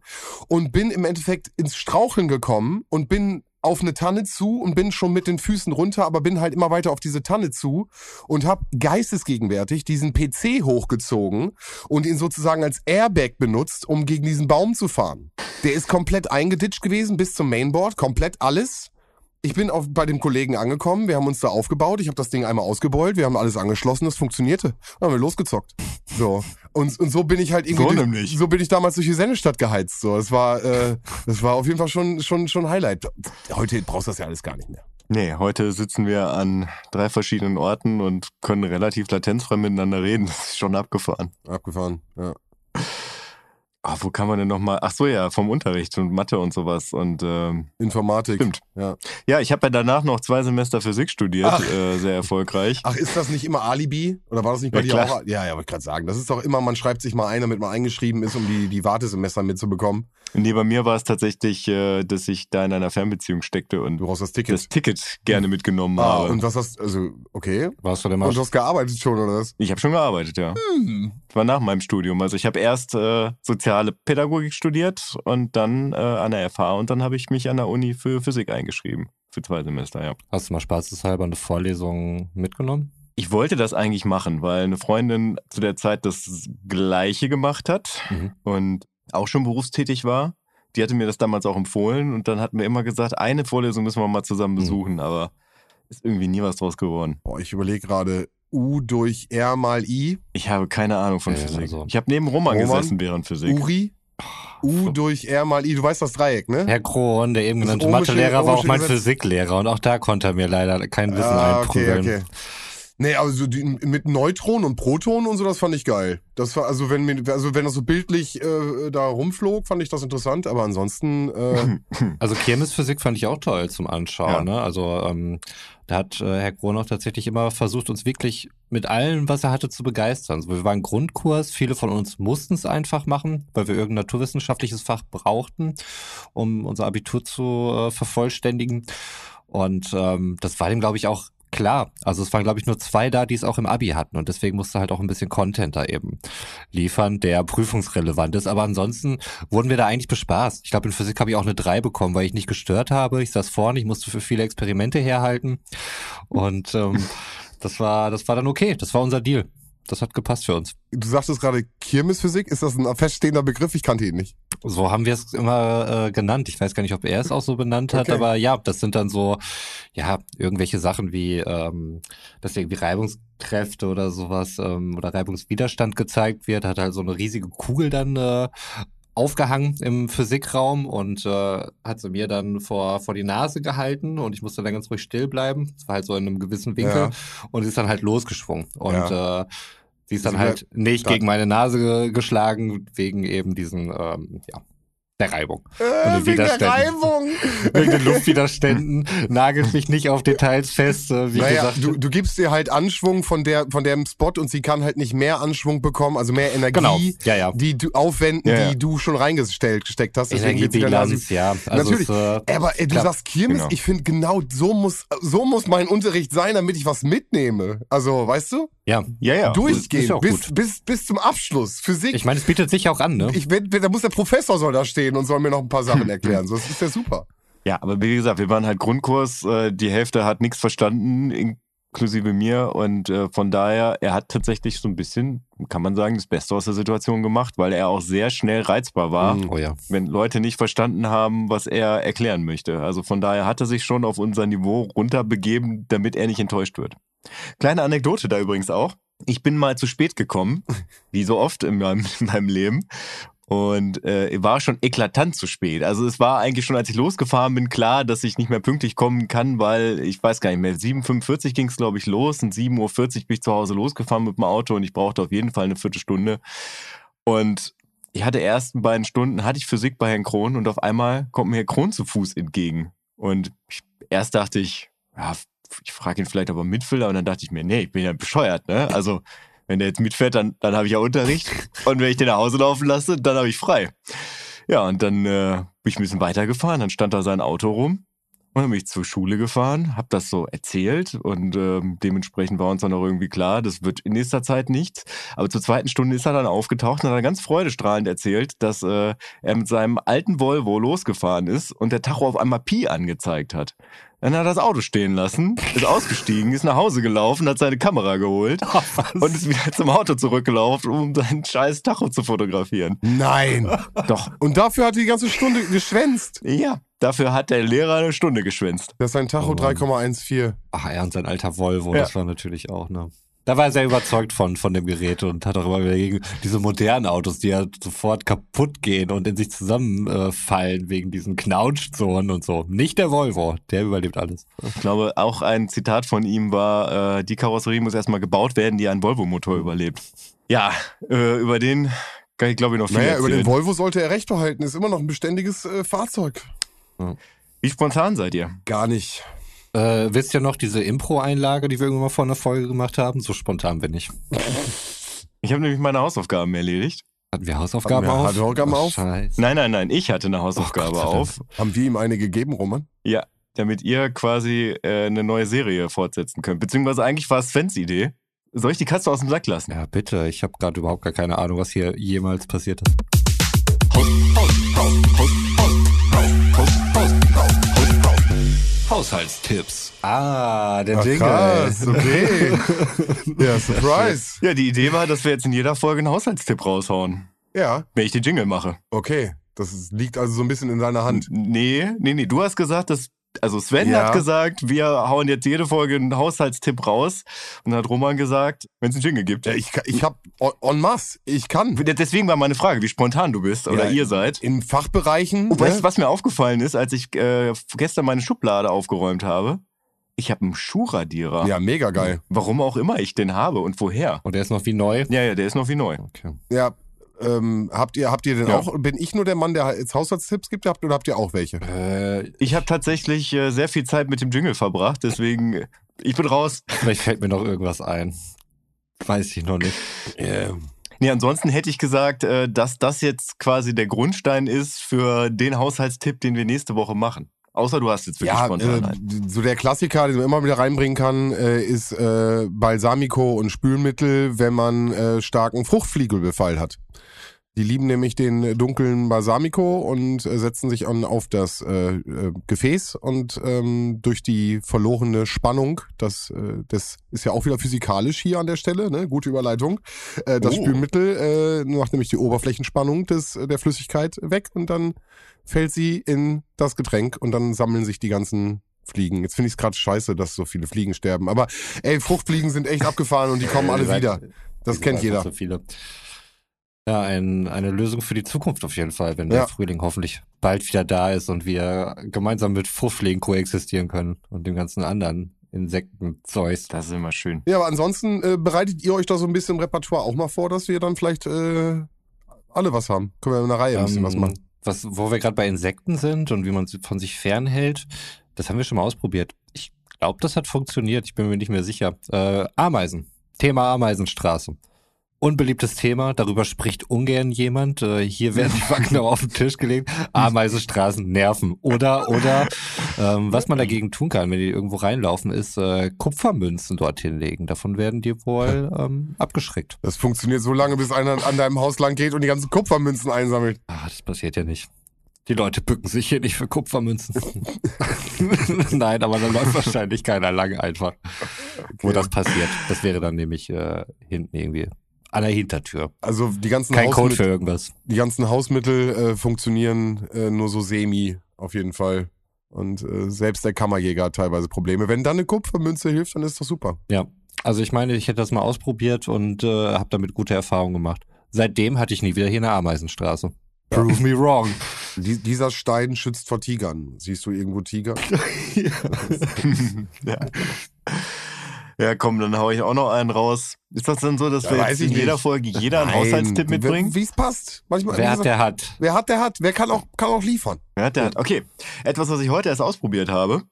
und bin im Endeffekt ins Straucheln gekommen und bin auf eine Tanne zu und bin schon mit den Füßen runter, aber bin halt immer weiter auf diese Tanne zu und habe geistesgegenwärtig diesen PC hochgezogen und ihn sozusagen als Airbag benutzt, um gegen diesen Baum zu fahren. Der ist komplett eingeditscht gewesen bis zum Mainboard, komplett alles. Ich bin auf, bei dem Kollegen angekommen, wir haben uns da aufgebaut, ich habe das Ding einmal ausgebeult, wir haben alles angeschlossen, das funktionierte. Dann haben wir losgezockt. So. Und, und so bin ich halt irgendwie. So nämlich. So bin ich damals durch die Sennestadt geheizt. So. Es war, äh, das war auf jeden Fall schon, schon, schon Highlight. Heute brauchst du das ja alles gar nicht mehr. Nee, heute sitzen wir an drei verschiedenen Orten und können relativ latenzfrei miteinander reden. Das ist schon abgefahren. Abgefahren, ja. Ah, wo kann man denn nochmal? Ach so, ja, vom Unterricht und Mathe und sowas. Und ähm, Informatik. Stimmt. Ja. ja, ich habe ja danach noch zwei Semester Physik studiert, äh, sehr erfolgreich. Ach, ist das nicht immer Alibi? Oder war das nicht bei Ja, dir klar. auch? Ja, ja, wollte ich gerade sagen. Das ist doch immer, man schreibt sich mal ein, damit man eingeschrieben ist, um die, die Wartesemester mitzubekommen. Nee, bei mir war es tatsächlich, äh, dass ich da in einer Fernbeziehung steckte und Du brauchst das Ticket. das Ticket gerne mitgenommen ah, habe. und was hast also, okay. Warst du denn Und mal? du hast gearbeitet schon, oder was? ich habe schon gearbeitet, ja. Hm. Das war nach meinem Studium. Also ich habe erst äh, soziale Pädagogik studiert und dann äh, an der FH und dann habe ich mich an der Uni für Physik eingeschrieben. Für zwei Semester, ja. Hast du mal spaßeshalber eine Vorlesung mitgenommen? Ich wollte das eigentlich machen, weil eine Freundin zu der Zeit das Gleiche gemacht hat Mhm. und auch schon berufstätig war. Die hatte mir das damals auch empfohlen und dann hatten wir immer gesagt, eine Vorlesung müssen wir mal zusammen Mhm. besuchen, aber ist irgendwie nie was draus geworden. Boah, ich überlege gerade, U durch R mal I, Ich habe keine Ahnung von Ja, Physik. also- ich habe neben Roman, Roman? gesessen während Physik. Uri. U durch R mal I, du weißt das Dreieck, ne? Herr Kron, der eben genannte Mathelehrer, war auch mein. Physiklehrer und auch da konnte er mir leider kein Wissen Ah, okay, einprügeln. okay. Nee, also die, mit Neutronen und Protonen und so, das fand ich geil. Das war, also wenn mir, also wenn das so bildlich äh, da rumflog, fand ich das interessant, aber ansonsten, äh, Also Kirmesphysik fand ich auch toll zum Anschauen. Ja. Ne? Also ähm, da hat äh, Herr Kron auch tatsächlich immer versucht, uns wirklich mit allem, was er hatte, zu begeistern. Also wir waren Grundkurs, viele von uns mussten es einfach machen, weil wir irgendein naturwissenschaftliches Fach brauchten, um unser Abitur zu äh, vervollständigen. Und ähm, das war dem, glaube ich, auch klar. Also es waren, glaube ich, nur zwei da, die es auch im Abi hatten. Und deswegen musste halt auch ein bisschen Content da eben liefern, der prüfungsrelevant ist. Aber ansonsten wurden wir da eigentlich bespaßt. Ich glaube, in Physik habe ich auch eine 3 bekommen, weil ich nicht gestört habe. Ich saß vorne, ich musste für viele Experimente herhalten. Und ähm, das war, das war dann okay. Das war unser Deal. Das hat gepasst für uns. du sagtest gerade Kirmesphysik, ist das ein feststehender Begriff? Ich kannte ihn nicht. So haben wir es immer äh, genannt. Ich weiß gar nicht, ob er es auch so benannt hat, Okay. aber ja, das sind dann so, ja, irgendwelche Sachen wie, ähm, dass irgendwie Reibungskräfte oder sowas ähm, oder Reibungswiderstand gezeigt wird. Hat halt so eine riesige Kugel dann äh, aufgehangen im Physikraum und äh, hat sie mir dann vor, vor die Nase gehalten und ich musste dann ganz ruhig still bleiben. Das war halt so in einem gewissen Winkel Ja. und sie ist dann halt losgeschwungen. Und äh, sie ist dann Sie halt nicht gegen meine Nase ge geschlagen, wegen eben diesen, ähm, ja, der Reibung. Äh, den wegen der. Reibung. Wegen den Luftwiderständen nagelt mich nicht auf Details fest. Äh, wie naja, gesagt, du, du gibst ihr halt Anschwung von der von dem Spot und sie kann halt nicht mehr Anschwung bekommen, also mehr Energie, Genau, ja, ja. die du aufwenden, Ja, die du schon reingestellt gesteckt hast. Deswegen wird sie dann Energiebilanz, ja. Also Natürlich. Es, äh, Aber ey, du Klar. sagst Kirmes, Genau. ich finde genau so muss so muss mein Unterricht sein, damit ich was mitnehme. Also, weißt du? Ja. Ja, ja. Durchgehen bis, gut. bis bis zum Abschluss. Physik. Ich meine, es bietet sich auch an, ne? ich wenn, da muss der Professor soll da stehen und soll mir noch ein paar Sachen erklären. So, das ist ja super. Ja, aber wie gesagt, wir waren halt Grundkurs, äh, die Hälfte hat nichts verstanden, inklusive mir. Und äh, von daher, er hat tatsächlich so ein bisschen, kann man sagen, das Beste aus der Situation gemacht, weil er auch sehr schnell reizbar war, Mhm. oh ja. wenn Leute nicht verstanden haben, was er erklären möchte. Also von daher hat er sich schon auf unser Niveau runterbegeben, damit er nicht enttäuscht wird. Kleine Anekdote da übrigens auch. Ich bin mal zu spät gekommen, wie so oft in meinem, in meinem Leben. Und äh, war schon eklatant zu spät. Also es war eigentlich schon, als ich losgefahren bin, klar, dass ich nicht mehr pünktlich kommen kann, weil ich weiß gar nicht mehr, 7.45 ging es, glaube ich, los und 7.40 Uhr bin ich zu Hause losgefahren mit dem Auto und ich brauchte auf jeden Fall eine Viertelstunde. Und ich hatte ersten beiden Stunden, hatte ich Physik bei Herrn Kron und auf einmal kommt mir Herr Kron zu Fuß entgegen. Und ich, erst dachte ich, ja, ich frage ihn vielleicht, ob er mit will, aber dann dachte ich mir, nee, ich bin ja bescheuert, ne? Also, wenn der jetzt mitfährt, dann, dann habe ich ja Unterricht. Und wenn ich den nach Hause laufen lasse, dann habe ich frei. Ja, und dann äh, bin ich ein bisschen weitergefahren, dann stand da sein Auto rum. Und dann bin ich zur Schule gefahren, habe das so erzählt und ähm, dementsprechend war uns dann auch irgendwie klar, das wird in nächster Zeit nichts. Aber zur zweiten Stunde ist er dann aufgetaucht und hat dann ganz freudestrahlend erzählt, dass äh, er mit seinem alten Volvo losgefahren ist und der Tacho auf einmal Pi angezeigt hat. Dann hat er das Auto stehen lassen, ist ausgestiegen, ist nach Hause gelaufen, hat seine Kamera geholt und ist wieder zum Auto zurückgelaufen, um seinen scheiß Tacho zu fotografieren. Nein. Doch, Und dafür hat er die ganze Stunde geschwänzt. ja, dafür hat der Lehrer eine Stunde geschwänzt. Das ist ein Tacho Oh Mann. 3,14. Ach, er und sein alter Volvo, Ja. das war natürlich auch, ne? Da war er sehr überzeugt von, von dem Gerät und hat auch immer wieder gegen diese modernen Autos, die ja sofort kaputt gehen und in sich zusammenfallen fallen wegen diesen Knautschzonen und so. Nicht der Volvo, der überlebt alles. Ich glaube, auch ein Zitat von ihm war, äh, die Karosserie muss erstmal gebaut werden, die einen Volvo-Motor überlebt. Ja, äh, über den kann ich glaube ich noch viel Naja, über erzählen. den Volvo sollte er recht behalten. Ist immer noch ein beständiges äh, Fahrzeug. Wie spontan seid ihr? Gar nicht. Äh, wisst ihr noch diese Impro-Einlage, die wir irgendwann mal vor einer Folge gemacht haben? So spontan bin ich. Ich habe nämlich meine Hausaufgaben erledigt. Hatten wir Hausaufgaben Hatten wir auf? Hausaufgaben Ach, auf? Scheiße. Nein, nein, nein, ich hatte eine Hausaufgabe Gott sei Dank. auf. Haben wir ihm eine gegeben, Roman? Ja, damit ihr quasi äh, eine neue Serie fortsetzen könnt. Beziehungsweise eigentlich war es Svens Idee. Soll ich die Katze aus dem Sack lassen? Ja, bitte. Ich habe gerade überhaupt gar keine Ahnung, was hier jemals passiert ist. Haushaltstipps. Ah, der Ach, Jingle. krass, okay. ja, Surprise. Ja, die Idee war, dass wir jetzt in jeder Folge einen Haushaltstipp raushauen, Ja, wenn ich die Jingle mache. okay. Das liegt also so ein bisschen in deiner Hand. Nee, nee, nee. Du hast gesagt, dass. Also Sven Ja. hat gesagt, wir hauen jetzt jede Folge einen Haushaltstipp raus. Und dann hat Roman gesagt, wenn es einen Jingle gibt. Ja, ich, ich hab en- masse. Ich kann. Deswegen war meine Frage, wie spontan du bist oder Ja, ihr seid. In Fachbereichen. Oh, weißt du, ne? was mir aufgefallen ist, als ich äh, gestern meine Schublade aufgeräumt habe? Ich habe einen Schuhradierer. Ja, mega geil. Warum auch immer ich den habe und woher. Und der ist noch wie neu. Ja, ja, der ist noch wie neu. Okay. Ja, ähm, habt ihr, habt ihr denn Ja. auch, bin ich nur der Mann, der jetzt Haushaltstipps gibt, habt, oder habt ihr auch welche? Äh, Ich habe tatsächlich äh, sehr viel Zeit mit dem Jingle verbracht, deswegen äh, ich bin raus. vielleicht fällt mir noch irgendwas ein. Weiß ich noch nicht. Nee, ansonsten hätte ich gesagt, äh, dass das jetzt quasi der Grundstein ist für den Haushaltstipp, den wir nächste Woche machen. Außer du hast jetzt wirklich Ja, spontan äh, so der Klassiker, den man immer wieder reinbringen kann, äh, ist äh, Balsamico und Spülmittel, wenn man äh, starken Fruchtfliegelbefall hat. Die lieben nämlich den dunklen Balsamico und äh, setzen sich an, auf das äh, äh, Gefäß und ähm, durch die verlorene Spannung, das, äh, das ist ja auch wieder physikalisch hier an der Stelle, ne? gute Überleitung, äh, das Oh. Spülmittel äh, macht nämlich die Oberflächenspannung des, der Flüssigkeit weg und dann fällt sie in das Getränk und dann sammeln sich die ganzen Fliegen. Jetzt finde ich es gerade scheiße, dass so viele Fliegen sterben. Aber ey, Fruchtfliegen sind echt abgefahren und die kommen alle wieder. Das kennt jeder. So viele. Ja, ein, eine Lösung für die Zukunft auf jeden Fall, wenn Ja. der Frühling hoffentlich bald wieder da ist und wir gemeinsam mit Fruchtfliegen koexistieren können und dem ganzen anderen Insektenzeugs. Das ist immer schön. Ja, aber ansonsten äh, bereitet ihr euch da so ein bisschen Repertoire auch mal vor, dass wir dann vielleicht äh, alle was haben. Können wir in einer Reihe ein bisschen was machen. Ähm, was, wo wir gerade bei Insekten sind und wie man sie von sich fernhält, das haben wir schon mal ausprobiert. Ich glaube, das hat funktioniert. Ich bin mir nicht mehr sicher. Äh, Ameisen. Thema Ameisenstraße. Unbeliebtes Thema, darüber spricht ungern jemand. Äh, hier werden die Fakten auf den Tisch gelegt. Ameisenstraßen nerven. Oder, oder ähm, was man dagegen tun kann, wenn die irgendwo reinlaufen, ist äh, Kupfermünzen dorthin legen. Davon werden die wohl ähm, abgeschreckt. Das funktioniert so lange, bis einer an deinem Haus lang geht und die ganzen Kupfermünzen einsammelt. Ah, das passiert ja nicht. Die Leute bücken sich hier nicht für Kupfermünzen. Nein, aber da läuft wahrscheinlich keiner lang einfach, wo das passiert. Das wäre dann nämlich äh, hinten irgendwie an der Hintertür. Also die ganzen, Kein Code Hausmit- für irgendwas. die ganzen Hausmittel äh, funktionieren äh, nur so semi, auf jeden Fall. Und äh, selbst der Kammerjäger hat teilweise Probleme. Wenn dann eine Kupfermünze hilft, dann ist das super. Ja, also ich meine, ich hätte das mal ausprobiert und äh, habe damit gute Erfahrungen gemacht. Seitdem hatte ich nie wieder hier eine Ameisenstraße. Prove me wrong. Die, dieser Stein schützt vor Tigern. Siehst du irgendwo Tiger? ja. ja, komm, dann hau ich auch noch einen raus. Ist das denn so, dass Ja, wir jetzt in jeder nicht. Folge jeder einen Nein, Haushaltstipp mitbringen? Wie es passt. Manchmal, Wer hat, gesagt, der hat. wer hat, der hat. Wer kann auch, kann auch liefern. Ja, der hat. Okay. Etwas, was ich heute erst ausprobiert habe.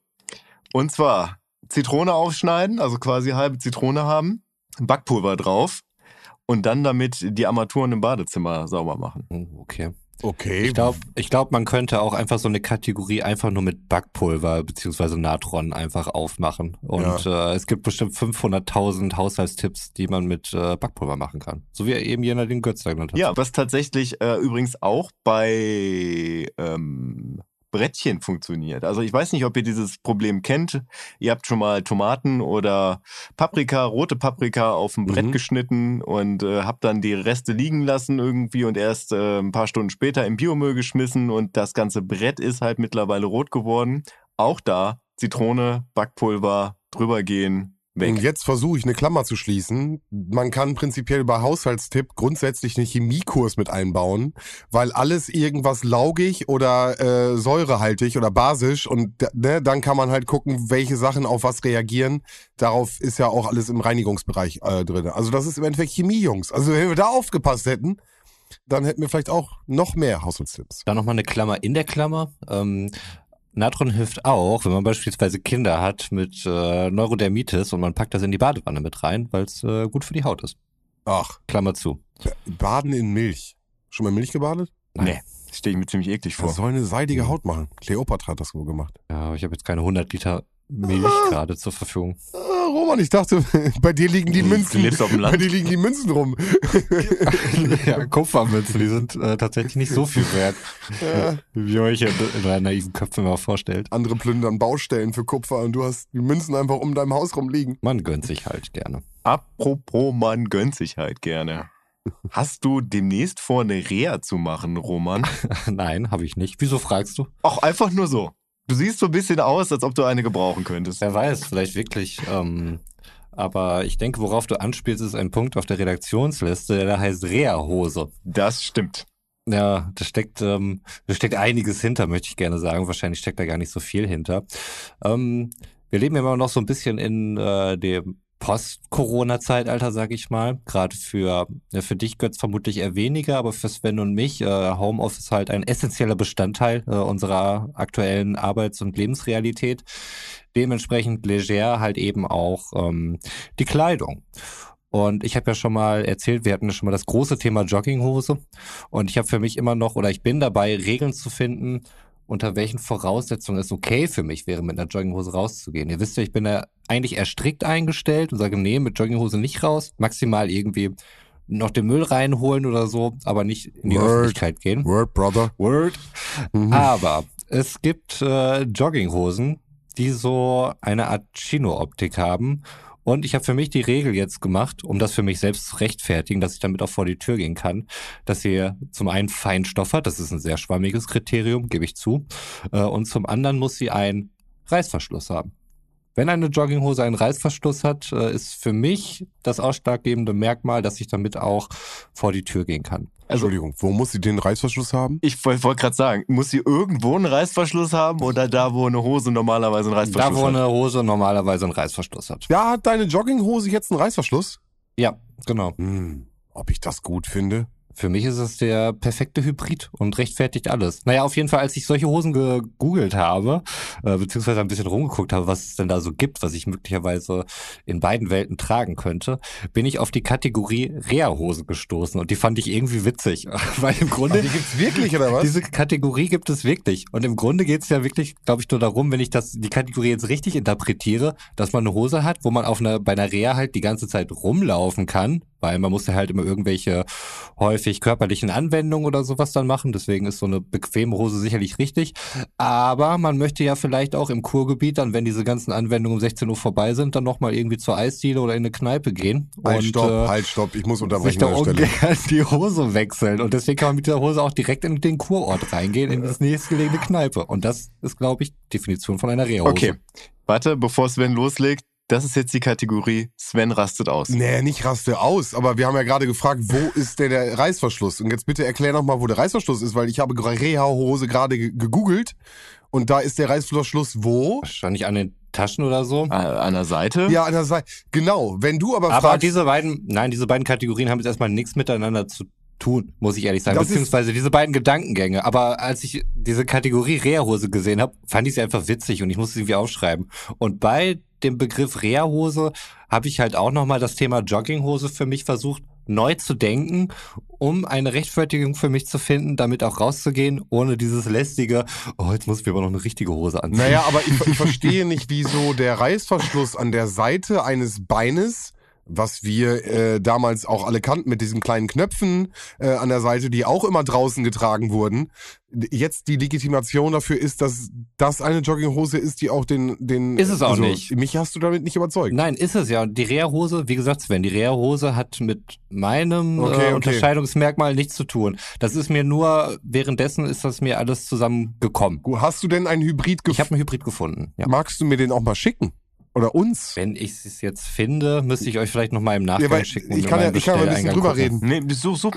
Und zwar Zitrone aufschneiden, also quasi halbe Zitrone haben, Backpulver drauf und dann damit die Armaturen im Badezimmer sauber machen. Oh, okay. Okay. Ich glaube, ich glaub, man könnte auch einfach so eine Kategorie einfach nur mit Backpulver beziehungsweise Natron einfach aufmachen. Und äh, es gibt bestimmt 500.000 Haushaltstipps, die man mit äh, Backpulver machen kann. So wie eben jener den Götz genannt hat. Ja, was tatsächlich äh, übrigens auch bei ähm, Brettchen funktioniert. Also ich weiß nicht, ob ihr dieses Problem kennt. Ihr habt schon mal Tomaten oder Paprika, rote Paprika auf ein Brett Mhm. geschnitten und äh, habt dann die Reste liegen lassen irgendwie und erst äh, ein paar Stunden später im Biomüll geschmissen und das ganze Brett ist halt mittlerweile rot geworden. Auch da Zitrone, Backpulver, drüber gehen, weg. Und jetzt versuche ich eine Klammer zu schließen. Man kann prinzipiell bei Haushaltstipp grundsätzlich einen Chemiekurs mit einbauen, weil alles irgendwas laugig oder äh, säurehaltig oder basisch und ne, dann kann man halt gucken, welche Sachen auf was reagieren. Darauf ist ja auch alles im Reinigungsbereich äh, drin. Also das ist im Endeffekt Chemie, Jungs. Also wenn wir da aufgepasst hätten, dann hätten wir vielleicht auch noch mehr Haushaltstipps. Dann nochmal eine Klammer in der Klammer. Ähm, Natron hilft auch, wenn man beispielsweise Kinder hat mit äh, Neurodermitis und man packt das in die Badewanne mit rein, weil es äh, gut für die Haut ist. Ach, Klammer zu. Baden in Milch. Schon mal in Milch gebadet? Nee, stehe ich mir ziemlich eklig vor. Das soll eine seidige Haut machen. Kleopatra hat das wohl gemacht. Ja, aber ich habe jetzt keine 100 Liter Milch gerade zur Verfügung. Ah, Roman, ich dachte, bei dir liegen die Du Münzen. lebst auf dem Land. Bei dir liegen die Münzen rum. ja, Kupfermünzen, die sind äh, tatsächlich nicht so viel wert, Ja. wie ihr euch in, in euren naiven Köpfen mal vorstellt. Andere plündern Baustellen für Kupfer und du hast die Münzen einfach um deinem Haus rumliegen. Man gönnt sich halt gerne. Apropos, man gönnt sich halt gerne. Hast du demnächst vor, eine Reha zu machen, Roman? Nein, habe ich nicht. Wieso fragst du? Auch einfach nur so. Du siehst so ein bisschen aus, als ob du eine gebrauchen könntest. Wer weiß, vielleicht wirklich. Ähm, aber ich denke, worauf du anspielst, ist ein Punkt auf der Redaktionsliste, der heißt Reha-Hose. Das stimmt. Ja, da steckt, ähm, da steckt einiges hinter, möchte ich gerne sagen. Wahrscheinlich steckt da gar nicht so viel hinter. Ähm, wir leben ja immer noch so ein bisschen in äh, dem Post-Corona-Zeitalter, sag ich mal. Gerade für, für dich, Götz, vermutlich eher weniger, aber für Sven und mich, äh, Homeoffice halt ein essentieller Bestandteil äh, unserer aktuellen Arbeits- und Lebensrealität. Dementsprechend leger halt eben auch ähm, die Kleidung. Und ich habe ja schon mal erzählt, wir hatten ja schon mal das große Thema Jogginghose. Und ich habe für mich immer noch, oder ich bin dabei, Regeln zu finden, unter welchen Voraussetzungen es okay für mich wäre, mit einer Jogginghose rauszugehen. Ihr wisst ja, ich bin da eigentlich eher strikt eingestellt und sage, nee, mit Jogginghose nicht raus. Maximal irgendwie noch den Müll reinholen oder so, aber nicht in die Word. Öffentlichkeit gehen. Word, Brother. Word. Mhm. Aber es gibt äh, Jogginghosen, die so eine Art Chino-Optik haben. Und ich habe für mich die Regel jetzt gemacht, um das für mich selbst zu rechtfertigen, dass ich damit auch vor die Tür gehen kann, dass sie zum einen Feinstoff hat, das ist ein sehr schwammiges Kriterium, gebe ich zu, äh, und zum anderen muss sie einen Reißverschluss haben. Wenn eine Jogginghose einen Reißverschluss hat, äh, ist für mich das ausschlaggebende Merkmal, dass ich damit auch vor die Tür gehen kann. Also- Entschuldigung, wo muss sie den Reißverschluss haben? Ich wollte wollt gerade sagen, muss sie irgendwo einen Reißverschluss haben oder da, wo eine Hose normalerweise einen Reißverschluss Da, wo hat? eine Hose normalerweise einen Reißverschluss hat. Da hat deine Jogginghose jetzt einen Reißverschluss? Ja, genau. Hm, ob ich das gut finde? Für mich ist es der perfekte Hybrid und rechtfertigt alles. Naja, auf jeden Fall, als ich solche Hosen gegoogelt habe, äh, beziehungsweise ein bisschen rumgeguckt habe, was es denn da so gibt, was ich möglicherweise in beiden Welten tragen könnte, bin ich auf die Kategorie Reha-Hose gestoßen und die fand ich irgendwie witzig, weil im Grunde... Die gibt's wirklich, oder was? Diese Kategorie gibt es wirklich. Und im Grunde geht es ja wirklich, glaube ich, nur darum, wenn ich das, die Kategorie jetzt richtig interpretiere, dass man eine Hose hat, wo man auf einer, bei einer Reha halt die ganze Zeit rumlaufen kann, weil man muss ja halt immer irgendwelche häufig körperlichen Anwendungen oder sowas dann machen. Deswegen ist so eine bequeme Hose sicherlich richtig. Aber man möchte ja vielleicht auch im Kurgebiet dann, wenn diese ganzen Anwendungen um 16 Uhr vorbei sind, dann nochmal irgendwie zur Eisdiele oder in eine Kneipe gehen. Halt, und, stopp, äh, halt, stopp. Ich muss sich unterbrechen da der Stelle. ungern die Hose wechseln. Und deswegen kann man mit dieser Hose auch direkt in den Kurort reingehen, in das nächstgelegene Kneipe. Und das ist, glaube ich, Definition von einer Reha-Hose. Okay, warte, bevor Sven loslegt. Das ist jetzt die Kategorie Sven rastet aus. Nee, nicht raste aus, aber wir haben ja gerade gefragt, wo ist denn der Reißverschluss? Und jetzt bitte erklär nochmal, wo der Reißverschluss ist, weil ich habe Reha-Hose gerade ge- gegoogelt und da ist der Reißverschluss wo? Wahrscheinlich an den Taschen oder so. Äh, An der Seite? Ja, an der Seite. Genau, wenn du aber, Aber fragst, diese beiden, nein, diese beiden Kategorien haben jetzt erstmal nichts miteinander zu tun, muss ich ehrlich sagen. Das Beziehungsweise diese beiden Gedankengänge. Aber als ich diese Kategorie Reha-Hose gesehen habe, fand ich sie einfach witzig und ich musste sie irgendwie aufschreiben. Und bei dem Begriff Reha-Hose habe ich halt auch nochmal das Thema Jogginghose für mich versucht, neu zu denken, um eine Rechtfertigung für mich zu finden, damit auch rauszugehen, ohne dieses lästige, oh, jetzt muss ich mir aber noch eine richtige Hose anziehen. Naja, aber ich, ich verstehe nicht, wieso der Reißverschluss an der Seite eines Beines, was wir äh, damals auch alle kannten mit diesen kleinen Knöpfen äh, an der Seite, die auch immer draußen getragen wurden, jetzt die Legitimation dafür ist, dass das eine Jogginghose ist, die auch den... den Ist es auch also, nicht. Mich hast du damit nicht überzeugt. Nein, ist es ja. Und die Reha-Hose, wie gesagt, Sven, die Reha-Hose hat mit meinem Okay, äh, okay. Unterscheidungsmerkmal nichts zu tun. Das ist mir nur, währenddessen ist das mir alles zusammengekommen. Hast du denn einen Hybrid Ich gefunden? habe einen Hybrid gefunden. Ja. Magst du mir den auch mal schicken? Oder uns? Wenn ich es jetzt finde, müsste ich euch vielleicht noch mal im Nachgang Ja, schicken. ich kann ja, ich kann ja ein bisschen drüber gucken. reden. Nee, such, such,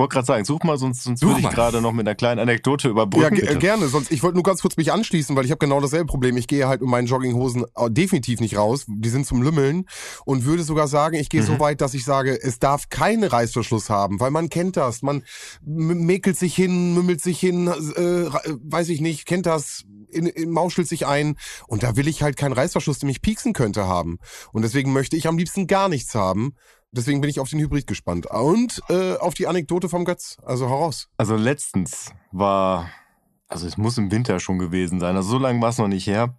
wollte gerade sagen, such mal, sonst, sonst Such würde ich gerade noch mit einer kleinen Anekdote Ja, überbrücken. ge- bitte. gerne. Sonst, ich wollte nur ganz kurz mich anschließen, weil ich habe genau dasselbe Problem. Ich gehe halt mit meinen Jogginghosen äh, definitiv nicht raus. Die sind zum Lümmeln und würde sogar sagen, ich gehe so weit, dass ich sage, es darf keinen Reißverschluss haben, weil man kennt das. Man mäkelt sich hin, mümmelt sich hin, äh, äh, weiß ich nicht, kennt das, in, in, mauschelt sich ein. Und da will ich halt keinen Reißverschluss, der mich pieksen könnte, haben. Und deswegen möchte ich am liebsten gar nichts haben. Deswegen bin ich auf den Hybrid gespannt. Und äh, auf die Anekdote vom Götz. Also heraus. Also letztens war, also es muss im Winter schon gewesen sein, also so lange war es noch nicht her.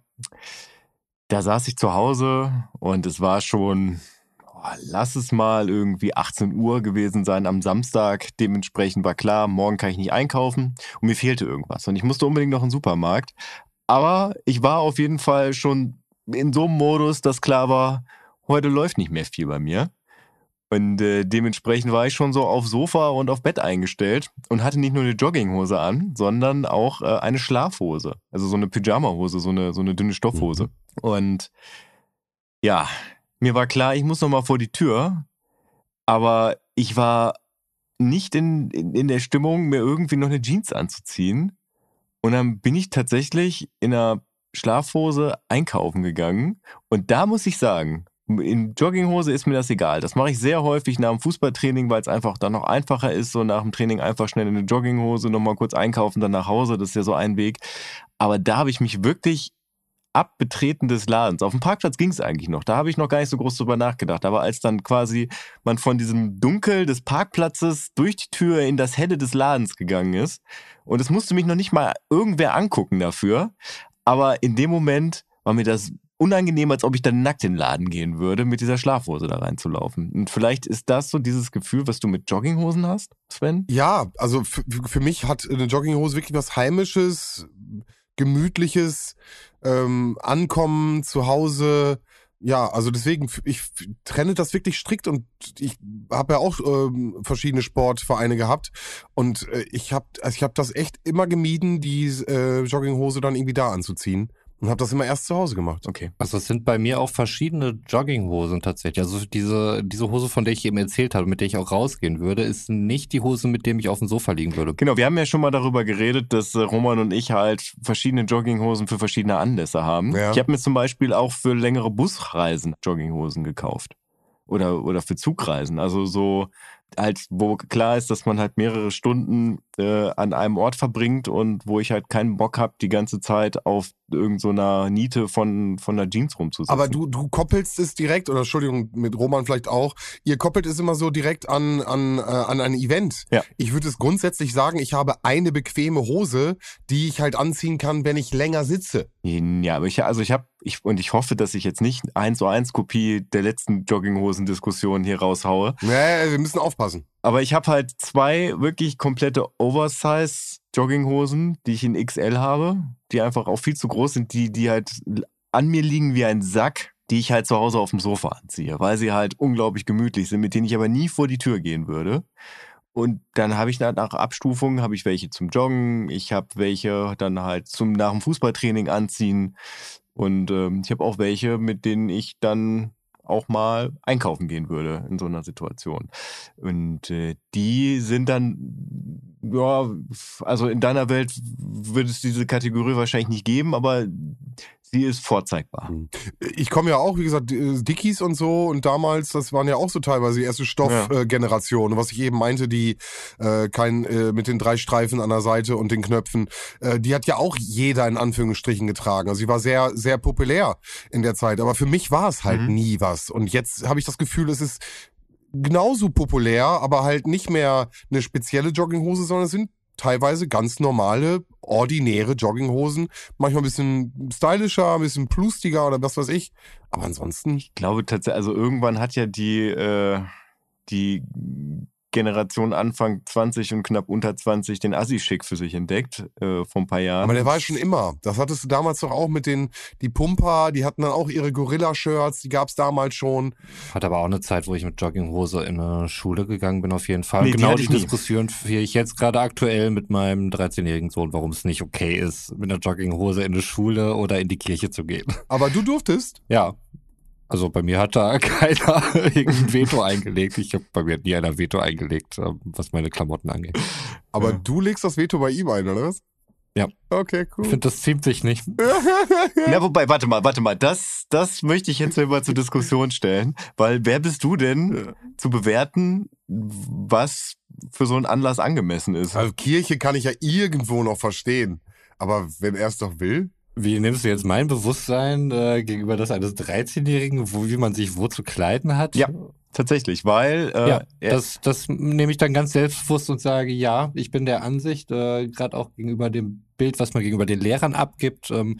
Da saß ich zu Hause und es war schon, oh, lass es mal irgendwie 18 Uhr gewesen sein am Samstag. Dementsprechend war klar, morgen kann ich nicht einkaufen und mir fehlte irgendwas. Und ich musste unbedingt noch in den Supermarkt. Aber ich war auf jeden Fall schon in so einem Modus, dass klar war, heute läuft nicht mehr viel bei mir. Und äh, dementsprechend war ich schon so auf Sofa und auf Bett eingestellt und hatte nicht nur eine Jogginghose an, sondern auch äh, eine Schlafhose. Also so eine Pyjamahose, so eine, so eine dünne Stoffhose. Und ja, mir war klar, ich muss noch mal vor die Tür. Aber ich war nicht in, in, in der Stimmung, mir irgendwie noch eine Jeans anzuziehen. Und dann bin ich tatsächlich in einer Schlafhose einkaufen gegangen. Und da muss ich sagen, in Jogginghose ist mir das egal. Das mache ich sehr häufig nach dem Fußballtraining, weil es einfach dann noch einfacher ist, so nach dem Training einfach schnell in eine Jogginghose, nochmal kurz einkaufen, dann nach Hause. Das ist ja so ein Weg. Aber da habe ich mich wirklich ab Betreten des Ladens. Auf dem Parkplatz ging es eigentlich noch. Da habe ich noch gar nicht so groß drüber nachgedacht. Aber als dann quasi man von diesem Dunkel des Parkplatzes durch die Tür in das Helle des Ladens gegangen ist und es musste mich noch nicht mal irgendwer angucken dafür. Aber in dem Moment war mir das unangenehm, als ob ich dann nackt in den Laden gehen würde, mit dieser Schlafhose da reinzulaufen. Und vielleicht ist das so dieses Gefühl, was du mit Jogginghosen hast, Sven? Ja, also für, mich hat eine Jogginghose wirklich was Heimisches, Gemütliches, ähm, Ankommen zu Hause. Ja, also deswegen, ich trenne das wirklich strikt und ich habe ja auch ähm, verschiedene Sportvereine gehabt und äh, ich habe also hab das echt immer gemieden, die äh, Jogginghose dann irgendwie da anzuziehen. Und habe das immer erst zu Hause gemacht. Okay. Also es sind bei mir auch verschiedene Jogginghosen tatsächlich. Also diese, diese Hose, von der ich eben erzählt habe, mit der ich auch rausgehen würde, ist nicht die Hose, mit der ich auf dem Sofa liegen würde. Genau, wir haben ja schon mal darüber geredet, dass äh, Roman und ich halt verschiedene Jogginghosen für verschiedene Anlässe haben. Ja. Ich habe mir zum Beispiel auch für längere Busreisen Jogginghosen gekauft. Oder, oder für Zugreisen. Also so halt, wo klar ist, dass man halt mehrere Stunden äh, an einem Ort verbringt und wo ich halt keinen Bock habe, die ganze Zeit auf irgendeiner so Niete von, von der Jeans rumzusitzen. Aber du, du koppelst es direkt, oder Entschuldigung, mit Roman vielleicht auch, ihr koppelt es immer so direkt an, an, äh, an ein Event. Ja. Ich würde es grundsätzlich sagen, ich habe eine bequeme Hose, die ich halt anziehen kann, wenn ich länger sitze. Ja, aber ich, also ich habe, ich, und ich hoffe, dass ich jetzt nicht eins zu eins Kopie der letzten Jogginghosen-Diskussion hier raushaue. Nee, wir müssen aufpassen. Aber ich habe halt zwei wirklich komplette Oversize Jogginghosen, die ich in XL habe, die einfach auch viel zu groß sind, die, die halt an mir liegen wie ein Sack, die ich halt zu Hause auf dem Sofa anziehe, weil sie halt unglaublich gemütlich sind, mit denen ich aber nie vor die Tür gehen würde. Und dann habe ich nach Abstufungen, habe ich welche zum Joggen, ich habe welche dann halt zum nach dem Fußballtraining anziehen und ähm, ich habe auch welche, mit denen ich dann auch mal einkaufen gehen würde in so einer Situation. Und äh, die sind dann, ja, also in deiner Welt würde es diese Kategorie wahrscheinlich nicht geben, aber sie ist vorzeigbar. Hm. Ich komme ja auch, wie gesagt, Dickies und so und damals, das waren ja auch so teilweise die erste Stoffgeneration. Ja. Äh, was ich eben meinte, die äh, kein äh, mit den drei Streifen an der Seite und den Knöpfen, äh, die hat ja auch jeder in Anführungsstrichen getragen. Also sie war sehr, sehr populär in der Zeit. Aber für mich war es halt mhm. nie was. Und jetzt habe ich das Gefühl, es ist genauso populär, aber halt nicht mehr eine spezielle Jogginghose, sondern es sind teilweise ganz normale, ordinäre Jogginghosen. Manchmal ein bisschen stylischer, ein bisschen plustiger oder was weiß ich. Aber ansonsten. Ich glaube tatsächlich, also irgendwann hat ja die, äh, die Generation Anfang 20 und knapp unter 20 den Assi-Schick für sich entdeckt, äh, vor ein paar Jahren. Aber der war schon immer. Das hattest du damals doch auch mit den, die Pumper, die hatten dann auch ihre Gorilla-Shirts, die gab es damals schon. Hat aber auch eine Zeit, wo ich mit Jogginghose in eine Schule gegangen bin, auf jeden Fall. Nee, genau die, die Diskussion führe ich jetzt gerade aktuell mit meinem 13-jährigen Sohn, warum es nicht okay ist, mit einer Jogginghose in eine Schule oder in die Kirche zu gehen. Aber du durftest? Ja. Also bei mir hat da keiner irgendein Veto eingelegt. Ich habe bei mir nie einer Veto eingelegt, ähm, was meine Klamotten angeht. Aber ja. du legst das Veto bei ihm ein, oder was? Ja. Okay, cool. Ich finde, das ziemt sich nicht. Na, wobei, warte mal, warte mal. Das, das möchte ich jetzt mal zur Diskussion stellen. Weil wer bist du denn ja. zu bewerten, was für so einen Anlass angemessen ist? Also Kirche kann ich ja irgendwo noch verstehen. Aber wenn er es doch will. Wie nimmst du jetzt mein Bewusstsein äh, gegenüber das eines 13-Jährigen, wo, wie man sich wo zu kleiden hat? Ja, tatsächlich, weil äh, ja, das, das nehme ich dann ganz selbstbewusst und sage, ja, ich bin der Ansicht, äh, gerade auch gegenüber dem Bild, was man gegenüber den Lehrern abgibt, ähm,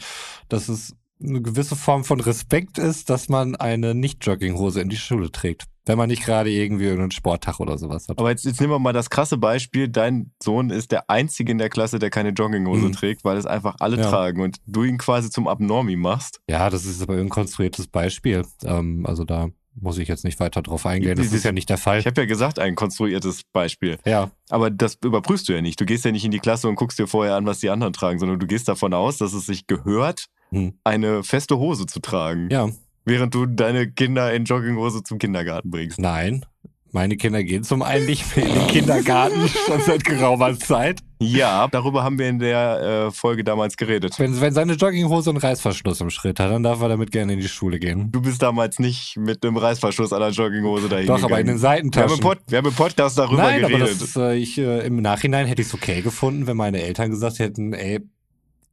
dass es eine gewisse Form von Respekt ist, dass man eine Nicht-Jogginghose in die Schule trägt. Wenn man nicht gerade irgendwie einen Sporttag oder sowas hat. Aber jetzt, jetzt nehmen wir mal das krasse Beispiel. Dein Sohn ist der Einzige in der Klasse, der keine Jogginghose mhm. trägt, weil es einfach alle ja. tragen und du ihn quasi zum Abnormi machst. Ja, das ist aber ein konstruiertes Beispiel. Ähm, also da muss ich jetzt nicht weiter drauf eingehen. Das ist ja nicht der Fall. Ich habe ja gesagt, ein konstruiertes Beispiel. Ja. Aber das überprüfst du ja nicht. Du gehst ja nicht in die Klasse und guckst dir vorher an, was die anderen tragen, sondern du gehst davon aus, dass es sich gehört, hm. eine feste Hose zu tragen. Ja. Während du deine Kinder in Jogginghose zum Kindergarten bringst. Nein. Meine Kinder gehen zum einen nicht mehr in den Kindergarten schon seit geraumer Zeit. Ja, darüber haben wir in der äh, Folge damals geredet. Wenn, wenn seine Jogginghose einen Reißverschluss im Schritt hat, dann darf er damit gerne in die Schule gehen. Du bist damals nicht mit einem Reißverschluss an der Jogginghose dahin Doch, aber in den Seitentaschen. Wir haben im, Pod, wir haben im Podcast darüber Nein, geredet. Aber das ist, äh, ich, äh, Im Nachhinein hätte ich es okay gefunden, wenn meine Eltern gesagt hätten, ey,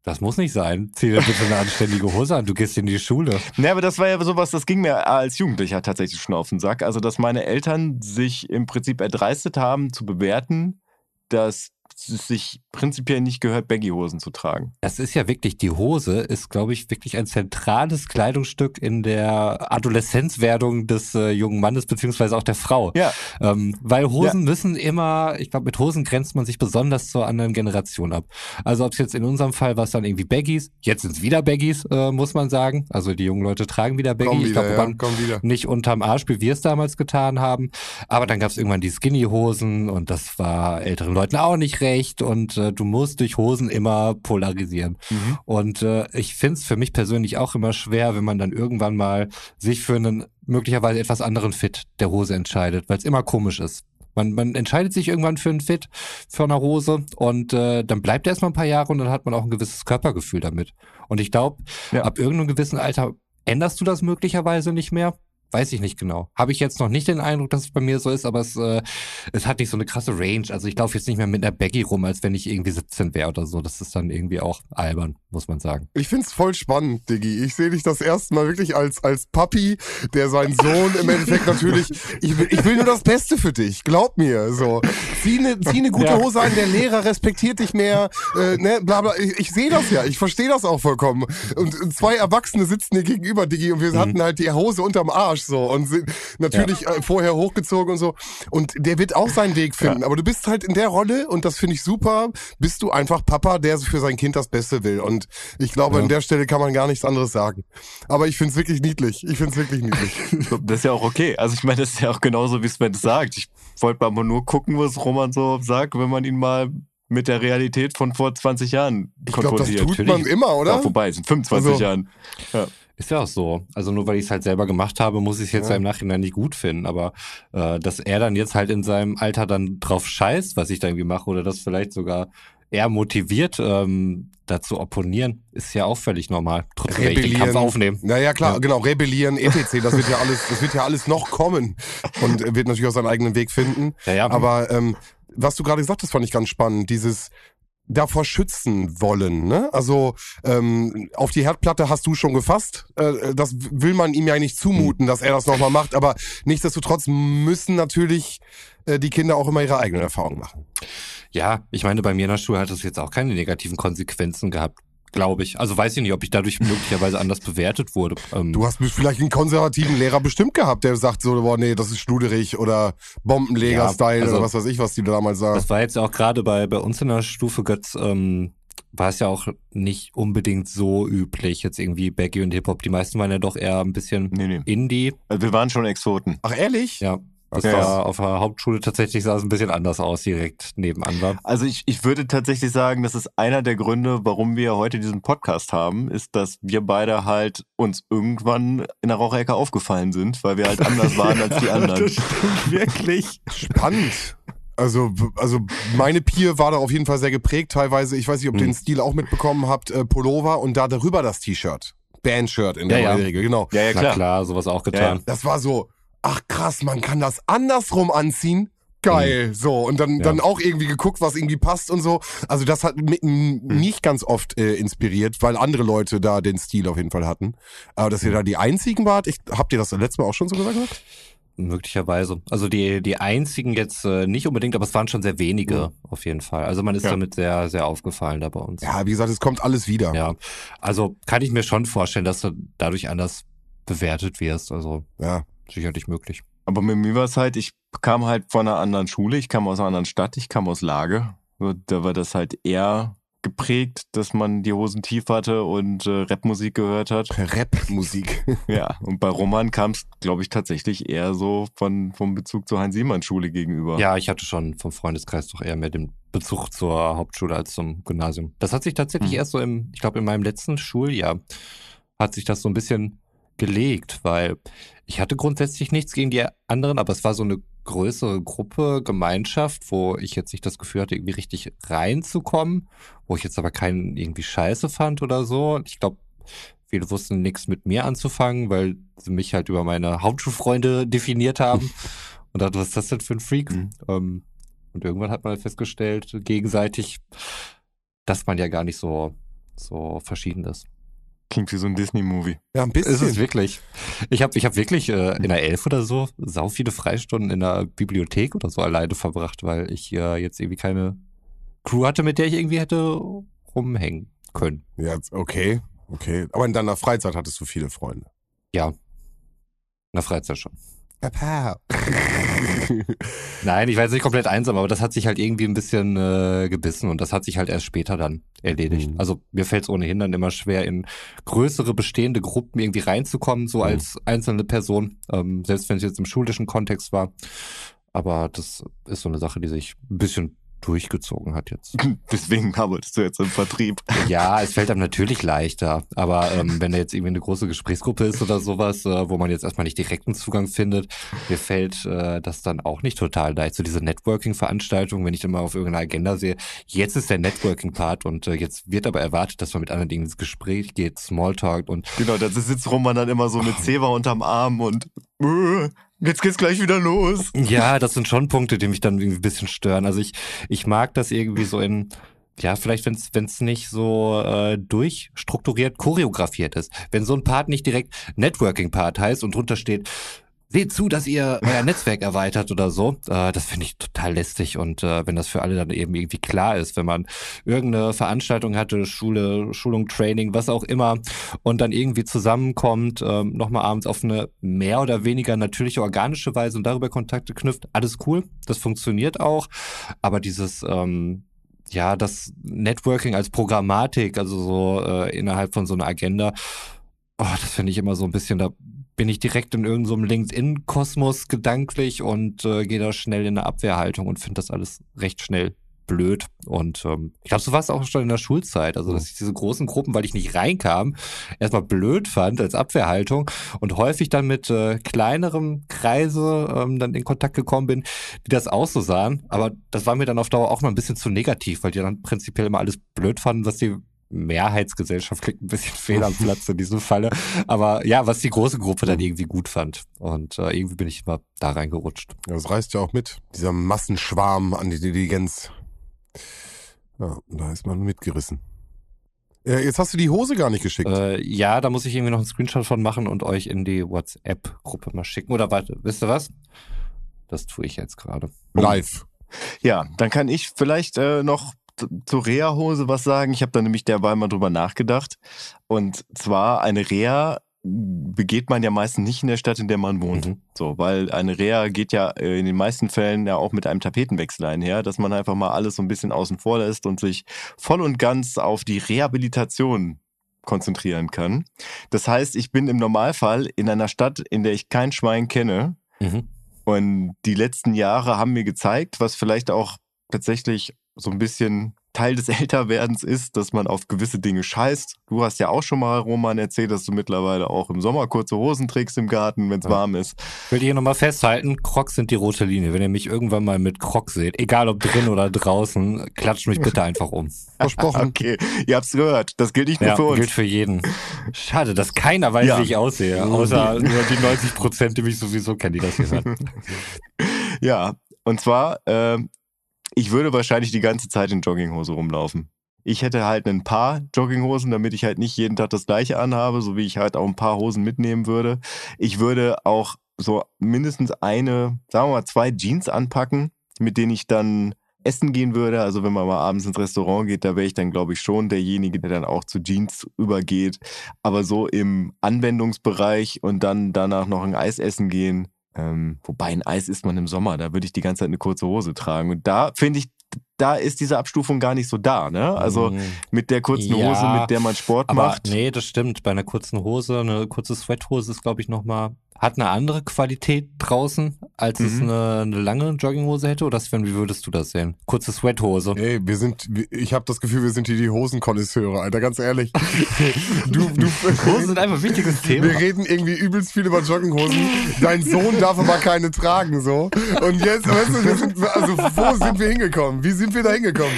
das muss nicht sein. Zieh dir bitte eine anständige Hose an. Du gehst in die Schule. Ne, aber das war ja sowas, das ging mir als Jugendlicher tatsächlich schon auf den Sack. Also, dass meine Eltern sich im Prinzip erdreistet haben, zu bewerten, dass es sich prinzipiell nicht gehört, Baggy-Hosen zu tragen. Das ist ja wirklich, die Hose ist, glaube ich, wirklich ein zentrales Kleidungsstück in der Adoleszenzwerdung des äh, jungen Mannes beziehungsweise auch der Frau. Ja. Ähm, weil Hosen müssen immer, ich glaube, mit Hosen grenzt man sich besonders zur anderen Generation ab. Also ob es jetzt in unserem Fall war es dann irgendwie Baggies, jetzt sind es wieder Baggies, äh, muss man sagen. Also die jungen Leute tragen wieder Baggy. Komm ich glaube, ja, nicht unterm Arsch, wie wir es damals getan haben. Aber dann gab es irgendwann die Skinny-Hosen und das war älteren Leuten auch nicht recht und äh, du musst durch Hosen immer polarisieren. Mhm. Und äh, ich finde es für mich persönlich auch immer schwer, wenn man dann irgendwann mal sich für einen möglicherweise etwas anderen Fit der Hose entscheidet, weil es immer komisch ist. Man, man entscheidet sich irgendwann für einen Fit, für eine Hose und äh, dann bleibt er erstmal ein paar Jahre und dann hat man auch ein gewisses Körpergefühl damit. Und ich glaube, Ja. ab irgendeinem gewissen Alter änderst du das möglicherweise nicht mehr. Weiß ich nicht genau. Habe ich jetzt noch nicht den Eindruck, dass es bei mir so ist, aber es, äh, es hat nicht so eine krasse Range. Also ich laufe jetzt nicht mehr mit einer Baggy rum, als wenn ich irgendwie 17 wäre oder so. Das ist dann irgendwie auch albern, muss man sagen. Ich find's voll spannend, Diggi. Ich sehe dich das erste Mal wirklich als, als Papi, der seinen Sohn im Endeffekt natürlich, ich will, ich will nur das Beste für dich, glaub mir, so. Zieh eine zieh ne gute Ja. Hose an, der Lehrer respektiert dich mehr, äh, ne, bla bla. Ich, ich sehe das ja, ich verstehe das auch vollkommen. Und, und zwei Erwachsene sitzen dir gegenüber, Diggi, und wir hatten halt die Hose unterm Arsch, so. Und sind natürlich äh, vorher hochgezogen und so. Und der wird auch seinen Weg finden. Aber du bist halt in der Rolle, und das finde ich super, bist du einfach Papa, der für sein Kind das Beste will. Und ich glaube, Ja. an der Stelle kann man gar nichts anderes sagen. Aber ich find's wirklich niedlich. Ich find's wirklich niedlich. Das ist ja auch okay. Also ich meine, das ist ja auch genauso, wie Sven es sagt. Ich wollte aber nur gucken, was Roman so sagt, wenn man ihn mal mit der Realität von vor 20 Jahren Ich glaube, das konfrontiert. tut man immer, ja, oder? vorbei, es sind 25 Also- Jahren. Ist ja auch so. Also nur weil ich es halt selber gemacht habe, muss ich es jetzt Ja. im Nachhinein nicht gut finden. Aber äh, dass er dann jetzt halt in seinem Alter dann drauf scheißt, was ich da irgendwie mache, oder das vielleicht sogar eher motiviert, ähm, dazu opponieren, ist ja auch völlig normal. Trotzdem werde ich den Kampf aufnehmen. Naja, klar, Ja. genau, rebellieren, etc. Das wird ja alles, das wird ja alles noch kommen. Und er wird natürlich auch seinen eigenen Weg finden. Ja, ja. Aber ähm, was du gerade gesagt hast, fand ich ganz spannend. Dieses davor schützen wollen. Ne? Also ähm, auf die Herdplatte hast du schon gefasst. Äh, das will man ihm ja nicht zumuten, dass er das nochmal macht. Aber nichtsdestotrotz müssen natürlich äh, die Kinder auch immer ihre eigenen Erfahrungen machen. Ja, ich meine, bei mir in der Schule hat das jetzt auch keine negativen Konsequenzen gehabt, glaube ich. Also weiß ich nicht, ob ich dadurch möglicherweise anders bewertet wurde. Ähm, Du hast vielleicht einen konservativen Lehrer bestimmt gehabt, der sagt so, boah, nee, das ist schluderig oder Bombenleger-Style Ja, also- oder was weiß ich, was die damals sagen. Das war jetzt auch gerade bei, bei uns in der Stufe, Götz, ähm, war es ja auch nicht unbedingt so üblich, jetzt irgendwie Baggy und Hip-Hop. Die meisten waren ja doch eher ein bisschen Nee, nee. Indie. Also wir waren schon Exoten. Ach, ehrlich? Ja, das Okay. war auf der Hauptschule tatsächlich sah es ein bisschen anders aus, direkt nebenan war. Also ich, ich würde tatsächlich sagen, das ist einer der Gründe, warum wir heute diesen Podcast haben, ist, dass wir beide halt uns irgendwann in der Raucherecke aufgefallen sind, weil wir halt anders waren als die anderen. stimmt wirklich. Spannend. Also, also meine Peer war da auf jeden Fall sehr geprägt. Teilweise, ich weiß nicht, ob ihr Hm. den Stil auch mitbekommen habt, äh, Pullover und da darüber das T-Shirt. Bandshirt in der Ja, ja. Regel, genau. Ja, ja, Na klar. klar, sowas auch Ja, getan. Das war so, ach krass, man kann das andersrum anziehen. Geil, so und dann Mhm. Ja. dann auch irgendwie geguckt, was irgendwie passt und so. Also das hat mi- m- Mhm. mich ganz oft äh, inspiriert, weil andere Leute da den Stil auf jeden Fall hatten. Aber dass ihr Mhm. da die einzigen wart, ich, habt ihr das letztes Mal auch schon so gesagt? gehabt? Möglicherweise. Also die, die einzigen jetzt äh, nicht unbedingt, aber es waren schon sehr wenige auf jeden Fall. Also man ist Ja. damit sehr, sehr aufgefallen da bei uns. Ja, wie gesagt, es kommt alles wieder. Ja, also kann ich mir schon vorstellen, dass du dadurch anders bewertet wirst. Also ja. Sicherlich möglich. Aber mit mir war es halt, ich kam halt von einer anderen Schule, ich kam aus einer anderen Stadt, ich kam aus Lage. Da war das halt eher geprägt, dass man die Hosen tief hatte und äh, Rapmusik gehört hat. Rap-Musik. Ja, und bei Roman kam es, glaube ich, tatsächlich eher so von, vom Bezug zur Heinz-Siemann-Schule gegenüber. Ja, ich hatte schon vom Freundeskreis doch eher mehr den Bezug zur Hauptschule als zum Gymnasium. Das hat sich tatsächlich Mhm. erst so im, ich glaube, in meinem letzten Schuljahr hat sich das so ein bisschen gelegt, weil ich hatte grundsätzlich nichts gegen die anderen, aber es war so eine größere Gruppe, Gemeinschaft, wo ich jetzt nicht das Gefühl hatte, irgendwie richtig reinzukommen, wo ich jetzt aber keinen irgendwie scheiße fand oder so. Ich glaube, viele wussten nichts mit mir anzufangen, weil sie mich halt über meine Hauptschulfreunde definiert haben. Und dachte, was ist das denn für ein Freak? Mhm. Ähm, und irgendwann hat man halt festgestellt, gegenseitig, dass man ja gar nicht so, so verschieden ist. Klingt wie so ein Disney-Movie. Ja, ein bisschen. Ist es wirklich. Ich habe ich hab wirklich äh, in der Elf oder so sau viele Freistunden in der Bibliothek oder so alleine verbracht, weil ich äh, jetzt irgendwie keine Crew hatte, mit der ich irgendwie hätte rumhängen können. Ja, okay, okay. Aber in deiner Freizeit hattest du viele Freunde. Ja. In der Freizeit schon. Papa. Nein, ich war jetzt nicht komplett einsam, aber das hat sich halt irgendwie ein bisschen äh, gebissen und das hat sich halt erst später dann erledigt. Mhm. Also mir fällt es ohnehin dann immer schwer, in größere bestehende Gruppen irgendwie reinzukommen, so Mhm. als einzelne Person, ähm, selbst wenn es jetzt im schulischen Kontext war. Aber das ist so eine Sache, die sich ein bisschen durchgezogen hat jetzt. Deswegen arbeitest du jetzt im Vertrieb. Ja, es fällt einem natürlich leichter, aber ähm, wenn da jetzt irgendwie eine große Gesprächsgruppe ist oder sowas, äh, wo man jetzt erstmal nicht direkten Zugang findet, mir fällt äh, das dann auch nicht total leicht. So diese Networking-Veranstaltung, wenn ich dann mal auf irgendeiner Agenda sehe, jetzt ist der Networking-Part und äh, jetzt wird aber erwartet, dass man mit anderen Dingen ins Gespräch geht, Smalltalk und Genau, da sitzt Roman dann immer so mit Zewa unterm Arm und äh, jetzt geht's gleich wieder los. Ja, das sind schon Punkte, die mich dann irgendwie ein bisschen stören. Also ich, ich mag das irgendwie so in, ja, vielleicht wenn es nicht so äh, durchstrukturiert choreografiert ist. Wenn so ein Part nicht direkt Networking-Part heißt und drunter steht, seht zu, dass ihr euer Netzwerk erweitert oder so, äh, das finde ich total lästig. Und äh, wenn das für alle dann eben irgendwie klar ist, wenn man irgendeine Veranstaltung hatte, Schule, Schulung, Training, was auch immer, und dann irgendwie zusammenkommt, ähm, nochmal abends auf eine mehr oder weniger natürliche, organische Weise und darüber Kontakte knüpft, alles cool, das funktioniert auch. Aber dieses, ähm, ja, das Networking als Programmatik, also so äh, innerhalb von so einer Agenda, oh, das finde ich immer so ein bisschen, da bin ich direkt in irgendeinem so LinkedIn-Kosmos gedanklich und äh, gehe da schnell in eine Abwehrhaltung und finde das alles recht schnell blöd. Und ähm, ich glaube, so war es auch schon in der Schulzeit. Also, dass ich diese großen Gruppen, weil ich nicht reinkam, erstmal blöd fand als Abwehrhaltung und häufig dann mit äh, kleinerem Kreise ähm, dann in Kontakt gekommen bin, die das auch so sahen. Aber das war mir dann auf Dauer auch mal ein bisschen zu negativ, weil die dann prinzipiell immer alles blöd fanden, was die Mehrheitsgesellschaft klingt ein bisschen fehl am Platz in diesem Falle. Aber ja, was die große Gruppe dann irgendwie gut fand. Und äh, irgendwie bin ich immer da reingerutscht. Ja, das reißt ja auch mit. Dieser Massenschwarm an Intelligenz. Ja, da ist man mitgerissen. Äh, jetzt hast du die Hose gar nicht geschickt. Äh, ja, da muss ich irgendwie noch einen Screenshot von machen und euch in die WhatsApp-Gruppe mal schicken. Oder warte, wisst ihr was? Das tue ich jetzt gerade. Live. Ja, dann kann ich vielleicht äh, noch zur Reha-Hose was sagen. Ich habe da nämlich derweil mal drüber nachgedacht. Und zwar eine Reha begeht man ja meistens nicht in der Stadt, in der man wohnt. Mhm. So, weil eine Reha geht ja äh, in den meisten Fällen ja auch mit einem Tapetenwechsel einher, dass man einfach mal alles so ein bisschen außen vor lässt und sich voll und ganz auf die Rehabilitation konzentrieren kann. Das heißt, ich bin im Normalfall in einer Stadt, in der ich kein Schwein kenne, Mhm. und die letzten Jahre haben mir gezeigt, was vielleicht auch tatsächlich so ein bisschen Teil des Älterwerdens ist, dass man auf gewisse Dinge scheißt. Du hast ja auch schon mal, Roman, erzählt, dass du mittlerweile auch im Sommer kurze Hosen trägst im Garten, wenn es Ja. warm ist. Ich will hier nochmal festhalten, Crocs sind die rote Linie. Wenn ihr mich irgendwann mal mit Crocs seht, egal ob drin oder draußen, klatscht mich bitte einfach um. Versprochen. Okay, ihr habt's gehört. Das gilt nicht nur Ja, für uns. gilt für jeden. Schade, dass keiner weiß, Ja. wie ich aussehe. Außer nur die 90 Prozent, die mich sowieso kennen, die das hier hören. Ja, und zwar, ähm, ich würde wahrscheinlich die ganze Zeit in Jogginghose rumlaufen. Ich hätte halt ein paar Jogginghosen, damit ich halt nicht jeden Tag das gleiche anhabe, so wie ich halt auch ein paar Hosen mitnehmen würde. Ich würde auch so mindestens eine, sagen wir mal, zwei Jeans anpacken, mit denen ich dann essen gehen würde. Also wenn man mal abends ins Restaurant geht, da wäre ich dann, glaube ich, schon derjenige, der dann auch zu Jeans übergeht. Aber so im Anwendungsbereich und dann danach noch ein Eis essen gehen, ähm, wobei ein Eis isst man im Sommer, da würde ich die ganze Zeit eine kurze Hose tragen. Und da finde ich, da ist diese Abstufung gar nicht so da, ne? Also Mhm. mit der kurzen Ja, Hose, mit der man Sport Aber macht. nee, das stimmt. Bei einer kurzen Hose, eine kurze Sweathose ist, glaube ich, nochmal, hat eine andere Qualität draußen, als es Mhm. eine, eine lange Jogginghose hätte. Oder Sven, wie würdest du das sehen? Kurze Sweathose. Ey, wir sind, ich habe das Gefühl, wir sind hier die Hosenkonnoisseure, Alter, ganz ehrlich. Du, du, Hosen sind einfach ein wichtiges Thema. Wir reden irgendwie übelst viel über Jogginghosen. Dein Sohn darf aber keine tragen, so. Und jetzt, weißt du, wir sind, also wo sind wir hingekommen? Wie sind wir da hingekommen?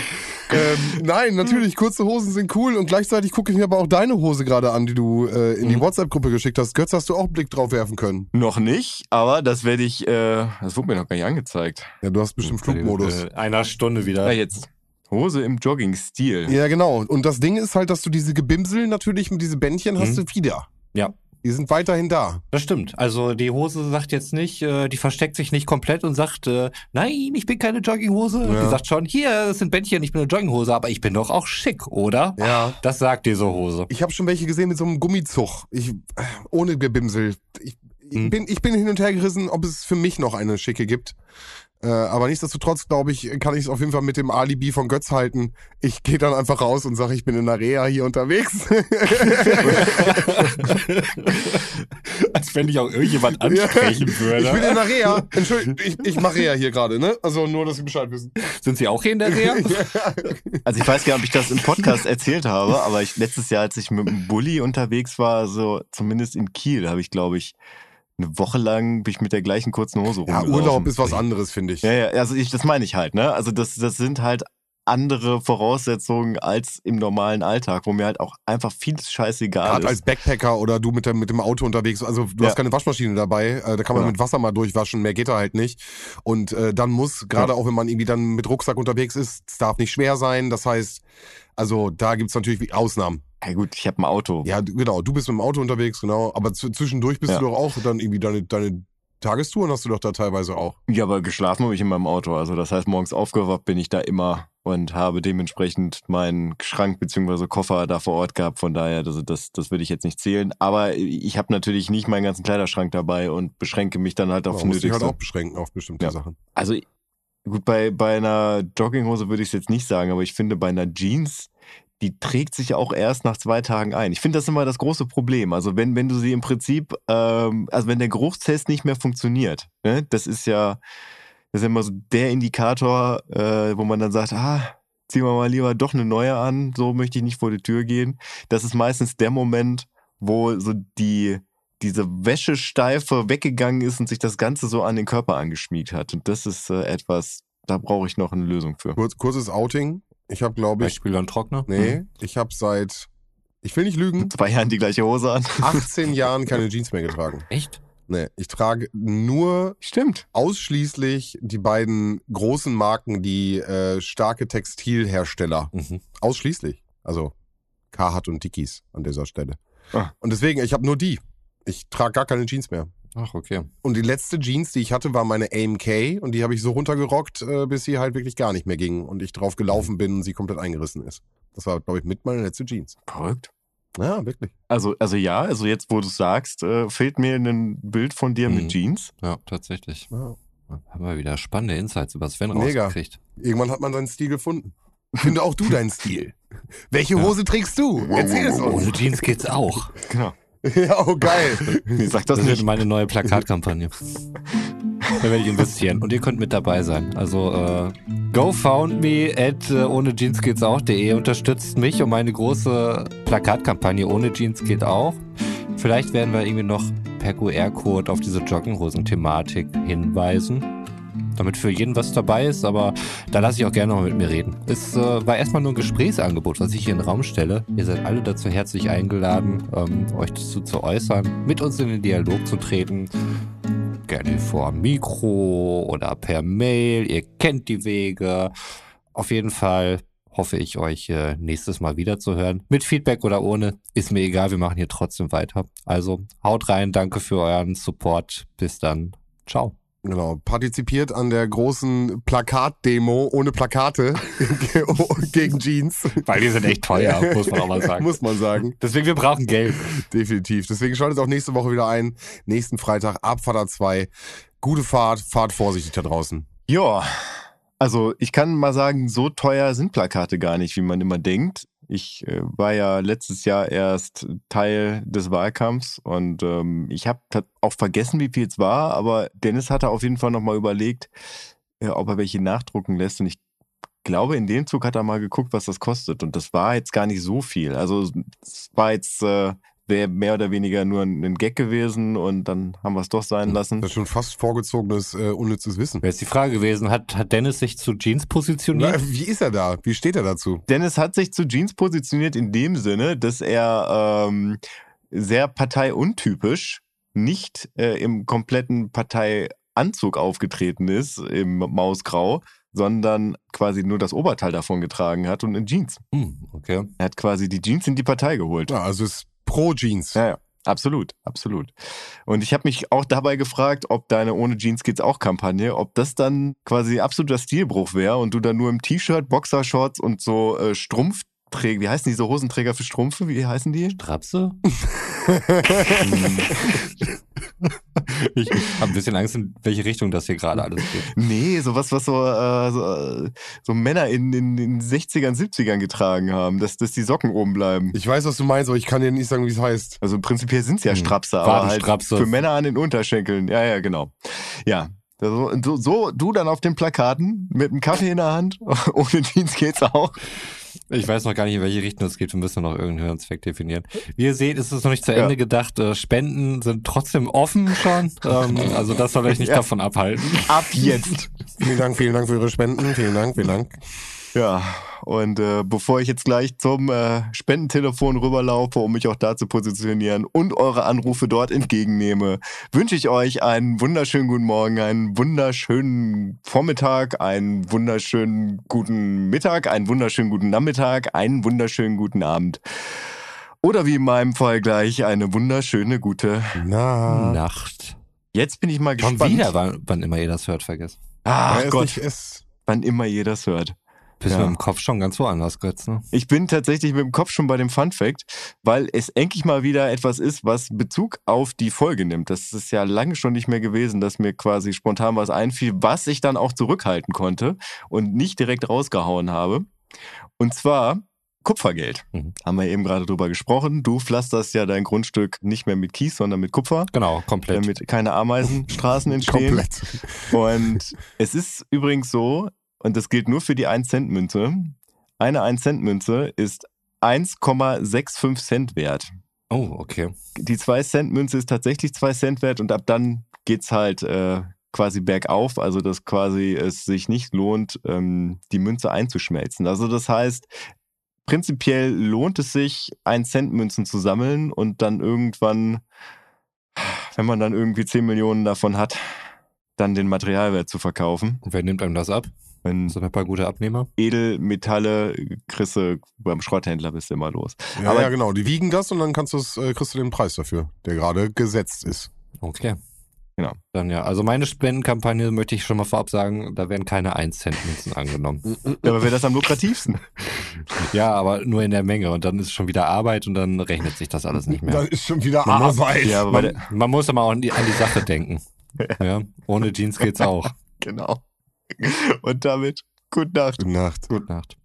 Ähm, nein, natürlich, kurze Hosen sind cool und gleichzeitig gucke ich mir aber auch deine Hose gerade an, die du äh, in die Mhm. WhatsApp-Gruppe geschickt hast. Götz, hast du auch einen Blick drauf werfen können? Noch nicht, aber das werde ich, äh, das wurde mir noch gar nicht angezeigt. Ja, du hast bestimmt Flugmodus. Äh, einer Stunde wieder. Ja, jetzt. Hose im Jogging-Stil. Ja, genau. Und das Ding ist halt, dass du diese Gebimsel natürlich mit diese Bändchen hast Mhm. du wieder. Ja. Die sind weiterhin da. Das stimmt. Also die Hose sagt jetzt nicht, äh, die versteckt sich nicht komplett und sagt, äh, nein, ich bin keine Jogginghose. Ja. Die sagt schon, hier, das sind Bändchen, ich bin eine Jogginghose, aber ich bin doch auch schick, oder? Ja. Das sagt diese Hose. Ich habe schon welche gesehen mit so einem Gummizug. Ich, äh, ohne Gebimsel. Ich, ich, Hm. bin, ich bin hin und her gerissen, ob es für mich noch eine schicke gibt. Äh, aber nichtsdestotrotz, glaube ich, kann ich es auf jeden Fall mit dem Alibi von Götz halten. Ich gehe dann einfach raus und sage, ich bin in der Reha hier unterwegs. Als wenn ich auch irgendjemand ansprechen Ich bin würde. in der Reha. Entschuldigung, ich, ich mache Reha hier gerade, ne? Also nur, dass Sie Bescheid wissen. Sind Sie auch hier in der Reha? Also ich weiß gar nicht, ob ich das im Podcast erzählt habe, aber ich letztes Jahr, als ich mit dem Bulli unterwegs war, so zumindest in Kiel, habe ich, glaube ich, eine Woche lang bin ich mit der gleichen kurzen Hose Ja, rumgelaufen. Urlaub ist was anderes, finde ich. Ja, ja, also ich, das meine ich halt, ne? Also das, das sind halt andere Voraussetzungen als im normalen Alltag, wo mir halt auch einfach vieles scheißegal Gerade ist. als Backpacker oder du mit dem, mit dem Auto unterwegs, also du Ja. hast keine Waschmaschine dabei, äh, da kann man Ja. mit Wasser mal durchwaschen, mehr geht da halt nicht. Und äh, dann muss, gerade auch wenn man irgendwie dann mit Rucksack unterwegs ist, es darf nicht schwer sein. Das heißt, also da gibt's natürlich wie- Ausnahmen. Ja gut, ich habe ein Auto. Ja, genau, du bist mit dem Auto unterwegs, genau. Aber zwischendurch bist Ja. du doch auch dann irgendwie deine, deine Tagestouren hast du doch da teilweise auch. Ja, aber geschlafen habe ich in meinem Auto. Also das heißt, morgens aufgewacht bin ich da immer und habe dementsprechend meinen Schrank beziehungsweise Koffer da vor Ort gehabt. Von daher, das, das, das würde ich jetzt nicht zählen. Aber ich habe natürlich nicht meinen ganzen Kleiderschrank dabei und beschränke mich dann halt auf muss dich Nötigste. halt auch beschränken auf bestimmte Ja. Sachen. Also gut, bei, bei einer Jogginghose würde ich es jetzt nicht sagen, aber ich finde bei einer Jeans, die trägt sich auch erst nach zwei Tagen ein. Ich finde das immer das große Problem. Also wenn, wenn du sie im Prinzip, ähm, also wenn der Geruchstest nicht mehr funktioniert, ne, das ist ja, das ist immer so der Indikator, äh, wo man dann sagt, ah, ziehen wir mal lieber doch eine neue an, so möchte ich nicht vor die Tür gehen. Das ist meistens der Moment, wo so die, diese Wäschesteife weggegangen ist und sich das Ganze so an den Körper angeschmiegt hat. Und das ist äh, etwas, da brauche ich noch eine Lösung für. Kurz, kurzes Outing. Ich habe, glaube ich, Beispiel an Trockner? nee, ich habe seit, ich will nicht lügen, Zwei Jahren die gleiche Hose an. 18 Jahren keine Jeans mehr getragen. Echt? Nee, ich trage nur Stimmt. ausschließlich die beiden großen Marken, die äh, starke Textilhersteller. Mhm. Ausschließlich. Also Carhartt und Dickies an dieser Stelle. Ah. Und deswegen, ich habe nur die. Ich trage gar keine Jeans mehr. Ach, okay. Und die letzte Jeans, die ich hatte, war meine AMK und die habe ich so runtergerockt, äh, bis sie halt wirklich gar nicht mehr ging und ich drauf gelaufen bin und sie komplett eingerissen ist. Das war, glaube ich, mit meine letzte Jeans. Verrückt. Ja, wirklich. Also, also ja, also jetzt, wo du sagst, äh, fehlt mir ein Bild von dir Mhm. mit Jeans. Ja, tatsächlich. Ja. Haben wir wieder spannende Insights über Sven Mega. rausgekriegt. Irgendwann hat man seinen Stil gefunden. Finde auch du deinen Stil. Welche Ja. Hose trägst du? Erzähl es uns. Ohne Jeans geht's auch. Genau. Ja, oh geil. Sag das Das wird meine neue Plakatkampagne. Da werde ich investieren und ihr könnt mit dabei sein. Also äh, GoFoundMe at äh, ohne Jeans geht's auch.de unterstützt mich und meine große Plakatkampagne ohne Jeans geht auch. Vielleicht werden wir irgendwie noch per QR-Code auf diese Jogginghosen-Thematik hinweisen. Damit für jeden was dabei ist, aber da lasse ich auch gerne mal mit mir reden. Es äh, war erstmal nur ein Gesprächsangebot, was ich hier in den Raum stelle. Ihr seid alle dazu herzlich eingeladen, ähm, euch dazu zu äußern, mit uns in den Dialog zu treten. Gerne vor Mikro oder per Mail. Ihr kennt die Wege. Auf jeden Fall hoffe ich, euch äh, nächstes Mal wieder zu hören. Mit Feedback oder ohne. Ist mir egal, wir machen hier trotzdem weiter. Also haut rein, danke für euren Support. Bis dann. Ciao. Genau, partizipiert an der großen Plakatdemo ohne Plakate gegen Jeans. Weil die sind echt teuer, muss man auch mal sagen. Muss man sagen. Deswegen, wir brauchen Geld. Definitiv. Deswegen schaltet auch nächste Woche wieder ein. Nächsten Freitag, Abfahrt 2. Gute Fahrt, fahrt vorsichtig da draußen. Ja, also ich kann mal sagen, so teuer sind Plakate gar nicht, wie man immer denkt. Ich äh, war ja letztes Jahr erst Teil des Wahlkampfs und ähm, ich habe auch vergessen, wie viel es war, aber Dennis hatte auf jeden Fall nochmal überlegt, äh, ob er welche nachdrucken lässt und ich glaube, in dem Zug hat er mal geguckt, was das kostet und das war jetzt gar nicht so viel. Also es war jetzt äh, wäre mehr oder weniger nur ein, ein Gag gewesen und dann haben wir es doch sein lassen. Das ist schon fast vorgezogenes, äh, unnützes Wissen. Wäre jetzt die Frage gewesen, hat, hat Dennis sich zu Jeans positioniert? Na, wie ist er da? Wie steht er dazu? Dennis hat sich zu Jeans positioniert in dem Sinne, dass er ähm, sehr parteiuntypisch nicht äh, im kompletten Parteianzug aufgetreten ist, im Mausgrau, sondern quasi nur das Oberteil davon getragen hat und in Jeans. Hm, okay. Er hat quasi die Jeans in die Partei geholt. Ja, also ist pro Jeans. Ja, ja. Absolut, absolut. Und ich habe mich auch dabei gefragt, ob deine Ohne Jeans geht's auch Kampagne, ob das dann quasi absoluter Stilbruch wäre und du dann nur im T-Shirt, Boxershorts und so äh, Strumpfträger, wie heißen diese Hosenträger für Strumpfe, wie heißen die? Strapse? ich habe ein bisschen Angst, in welche Richtung das hier gerade alles geht. Nee, sowas, was so, äh, so, so Männer in, in den 60ern, 70ern getragen haben, dass, dass die Socken oben bleiben. Ich weiß, was du meinst, aber ich kann dir nicht sagen, wie es heißt. Also prinzipiell sind es ja Hm. Strapse, aber halt für Männer an den Unterschenkeln. Ja, ja, genau. Ja. So, so, so du dann auf den Plakaten mit einem Kaffee in der Hand, ohne Jeans geht's auch. Ich weiß noch gar nicht, in welche Richtung es geht. Wir müssen noch irgendeinen Hörenszweck definieren. Wie ihr seht, ist es noch nicht zu Ja. Ende gedacht. Äh, Spenden sind trotzdem offen schon. Ähm, also das soll euch nicht Ja. davon abhalten. Ab jetzt. Vielen Dank, vielen Dank für Ihre Spenden. Vielen Dank, vielen Dank. Ja, und äh, bevor ich jetzt gleich zum äh, Spendentelefon rüberlaufe, um mich auch da zu positionieren und eure Anrufe dort entgegennehme, wünsche ich euch einen wunderschönen guten Morgen, einen wunderschönen Vormittag, einen wunderschönen guten Mittag, einen wunderschönen guten Nachmittag, einen wunderschönen guten Abend. Oder wie in meinem Fall gleich eine wunderschöne gute. Na, Nacht. Jetzt bin ich mal Schon gespannt. wieder, wann, wann immer ihr das hört, vergesst. Ach Gott, nicht wann immer ihr das hört. Bist Ja. du im Kopf schon ganz woanders, Götz, ne? Ich bin tatsächlich mit dem Kopf schon bei dem Fun Fact, weil es endlich mal wieder etwas ist, was Bezug auf die Folge nimmt. Das ist ja lange schon nicht mehr gewesen, dass mir quasi spontan was einfiel, was ich dann auch zurückhalten konnte und nicht direkt rausgehauen habe. Und zwar Kupfergeld. Mhm. Haben wir eben gerade drüber gesprochen. Du pflasterst ja dein Grundstück nicht mehr mit Kies, sondern mit Kupfer, Genau, komplett. damit keine Ameisenstraßen entstehen. Komplett. Und es ist übrigens so, und das gilt nur für die 1-Cent-Münze, eine 1-Cent-Münze ist 1,65 Cent wert. oh, okay. Die 2-Cent-Münze ist tatsächlich 2 Cent wert und ab dann geht's halt äh, quasi bergauf, also dass quasi es sich nicht lohnt, ähm, die Münze einzuschmelzen. Also das heißt, prinzipiell lohnt es sich, 1-Cent-Münzen zu sammeln und dann irgendwann, wenn man dann irgendwie 10 Millionen davon hat, dann den Materialwert zu verkaufen. Und wer nimmt einem das ab? Wenn Sind ein paar gute Abnehmer? Edelmetalle kriegst du beim Schrotthändler bist du immer los. Ja, Aber- ja, genau. Die wiegen das und dann kannst du's, äh, kriegst du den Preis dafür, der gerade gesetzt ist. Okay. Genau. Dann ja, also meine Spendenkampagne möchte ich schon mal vorab sagen, da werden keine 1 Cent Münzen angenommen. Ja, aber wäre das am lukrativsten? Ja, aber nur in der Menge und dann ist schon wieder Arbeit und dann rechnet sich das alles nicht Dann mehr. ist schon wieder Man muss- Arbeit. Ja, aber bei Man, man muss aber auch an die, an die Sache denken. Ja, ohne Jeans geht's auch. genau. Und damit, gute Nacht. Gute Nacht. Gute Nacht.